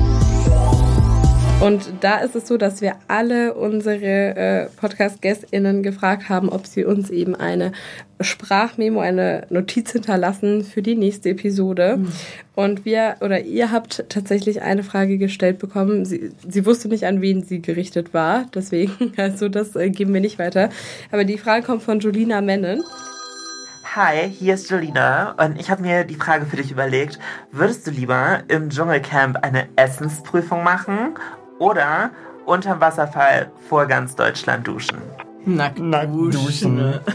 Und da ist es so, dass wir alle unsere äh, Podcast-GästInnen gefragt haben, ob sie uns eben eine Sprachmemo, eine Notiz hinterlassen für die nächste Episode. Und wir oder ihr habt tatsächlich eine Frage gestellt bekommen. Sie, sie wusste nicht, an wen sie gerichtet war. Deswegen, also das äh, geben wir nicht weiter. Aber die Frage kommt von Julina Mennen. Hi, hier ist Jolina und ich habe mir die Frage für dich überlegt. Würdest du lieber im Dschungelcamp eine Essensprüfung machen oder unterm Wasserfall vor ganz Deutschland duschen? Nackt, Nackt duschen.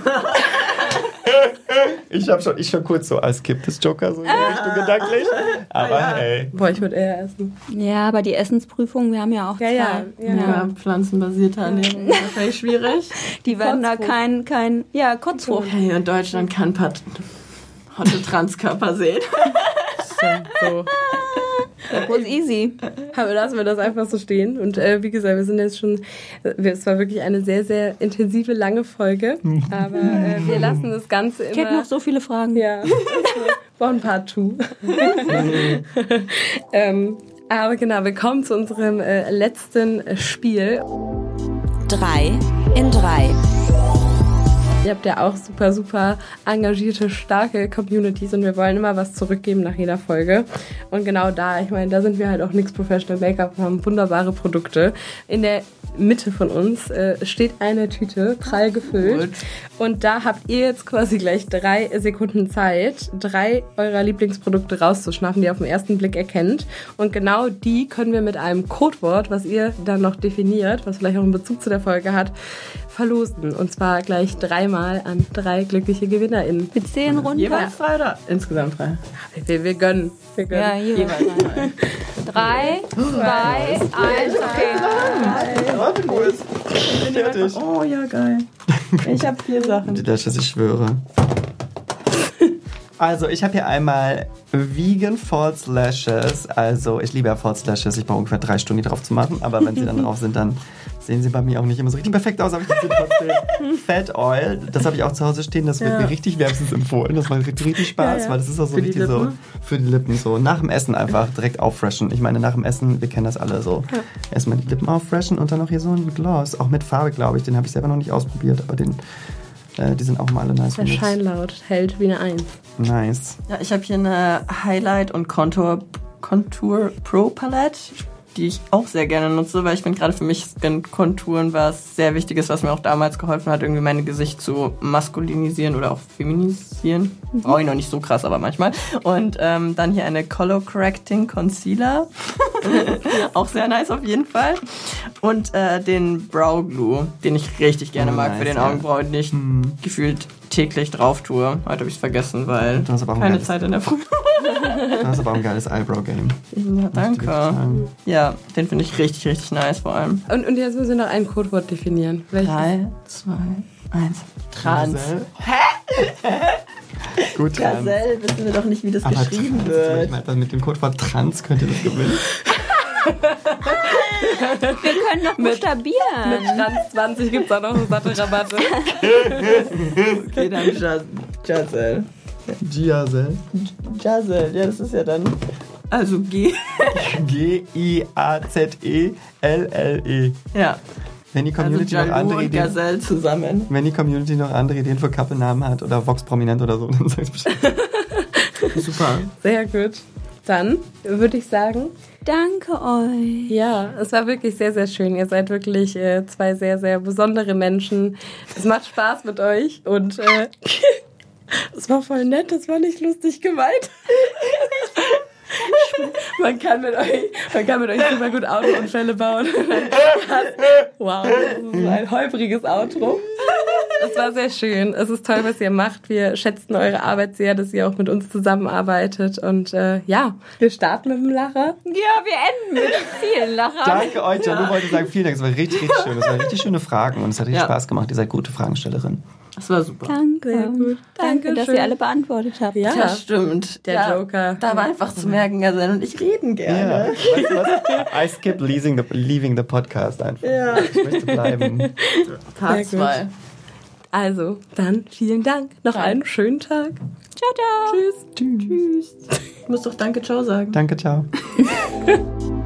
Ich habe schon, ich schon kurz so als Kipp des Joker so in die Richtung gedanklich. Aber hey. Boah, ich würde eher essen. Ja, aber die Essensprüfung, wir haben ja auch Ja, ja, zwei. ja. Ja, pflanzenbasierte Ernährung ist wahrscheinlich schwierig. Die werden da kein, kein, ja, Kotzfrucht. Hey, und Deutschland kann ein paar hotte Transkörper sehen. So. Was easy. Aber lassen wir das einfach so stehen. Und äh, wie gesagt, wir sind jetzt schon, äh, es war wirklich eine sehr, sehr intensive, lange Folge. Aber äh, wir lassen das Ganze immer. Ich hätte noch so viele Fragen. Ja. One Part 2. ähm, aber genau, wir kommen zu unserem äh, letzten äh, Spiel. Drei in drei. Ihr habt ja auch super, super engagierte, starke Communities und wir wollen immer was zurückgeben nach jeder Folge. Und genau da, ich meine, da sind wir halt auch nix Professional Make-up und haben wunderbare Produkte. In der Mitte von uns äh, steht eine Tüte, prall gefüllt. Und da habt ihr jetzt quasi gleich drei Sekunden Zeit, drei eurer Lieblingsprodukte rauszuschnappen, die ihr auf den ersten Blick erkennt. Und genau die können wir mit einem Codewort, was ihr dann noch definiert, was vielleicht auch einen Bezug zu der Folge hat, verlosen. Und zwar gleich dreimal an drei glückliche GewinnerInnen. Wir zählen runter. Jeweils drei oder insgesamt drei? Wir, wir gönnen. Wir gönnen. Ja, jeweils. Drei, zwei, eins, okay. Fertig. Oh ja, geil. Ich habe vier Sachen. Die Lasche, ich schwöre. Also, ich habe hier einmal Vegan False Lashes. Also, ich liebe ja False Lashes. Ich brauche ungefähr drei Stunden, die drauf zu machen. Aber wenn sie dann drauf sind, dann sehen sie bei mir auch nicht immer so richtig perfekt aus. Aber ich nutze trotzdem Fat Oil. Das habe ich auch zu Hause stehen. Das wird Ja. mir richtig wärmstens empfohlen. Das macht richtig, richtig Spaß, Ja, ja. weil das ist auch so Für die richtig so Lippen? für die Lippen. So nach dem Essen einfach direkt auffreshen. Ich meine, nach dem Essen, wir kennen das alle so. Erstmal die Lippen auffreshen und dann noch hier so ein Gloss. Auch mit Farbe, glaube ich. Den habe ich selber noch nicht ausprobiert. Aber den, äh, die sind auch mal alle nice. Der. Scheinlaut hält wie eine Eins. Nice. Ja, ich habe hier eine Highlight und Contour, Contour Pro Palette, die ich auch sehr gerne nutze, weil ich finde gerade für mich sind Konturen was sehr Wichtiges, was mir auch damals geholfen hat, irgendwie mein Gesicht zu maskulinisieren oder auch feminisieren. Brauche ich noch nicht so krass, aber manchmal. Und ähm, dann hier eine Color Correcting Concealer. auch sehr nice auf jeden Fall. Und äh, den Brow Glue, den ich richtig gerne Oh, mag nice, für den. Augenbrauen, den ich gefühlt täglich drauf tue. Heute habe ich es vergessen, weil keine Zeit in der Früh. Das ist aber auch ein geiles Eyebrow-Game. Ja, danke. Ja, den finde ich richtig, richtig nice vor allem. Und, und jetzt müssen wir noch ein Codewort definieren. Welches? Drei, zwei, eins. Trans. Gut, Trans. Gazelle, wissen wir doch nicht, wie das Aber geschrieben Trans, wird. Ich meine, was mit dem Codewort Trans könnt ihr das gewinnen. Wir können noch Mit buchstabieren. Trans 20 gibt es auch noch eine satte Rabatte. Okay, dann Ja- Jazelle. Giazel. Jazelle, ja, das ist ja dann. Also G. G-I-A-Z-E-L-L-E. Ja, Wenn die also Community noch Jalou andere und Ideen, Gazelle zusammen. wenn die Community noch andere Ideen für Couple-Namen hat oder Vox Prominent oder so, dann sag's Bescheid. Super. Sehr gut. Dann würde ich sagen, Danke euch. ja, es war wirklich sehr, sehr schön. Ihr seid wirklich äh, zwei sehr, sehr besondere Menschen. Es macht Spaß mit euch und äh, es war voll nett, das war nicht lustig gemeint. Man kann mit euch, man kann mit euch super gut Autounfälle bauen. Wow, das ist ein holpriges Outro. Es war sehr schön. Es ist toll, was ihr macht. Wir schätzen eure Arbeit sehr, dass ihr auch mit uns zusammenarbeitet. Und äh, ja, wir starten mit dem Lacher. Ja, wir enden mit vielen Lachern. Danke euch, Janu wollte sagen, vielen Dank. Es war richtig, richtig schön. Es waren richtig schöne Fragen und es hat richtig Ja. Spaß gemacht. Ihr seid gute Fragenstellerin. Das war super. Danke. Sehr gut. Danke, dass Dankeschön. ihr alle beantwortet habt. Ja. Ja, stimmt. Der ja, Joker. Da war einfach zu merken, Gazelle und ich reden gerne. Weißt du was? I skip leaving the, leaving the podcast einfach. Ja. Ich möchte bleiben. Part Sehr gut. 2. Also, dann vielen Dank. Noch einen schönen Tag. Ciao, ciao. Tschüss. Ich muss doch Danke, Ciao sagen. Danke, ciao.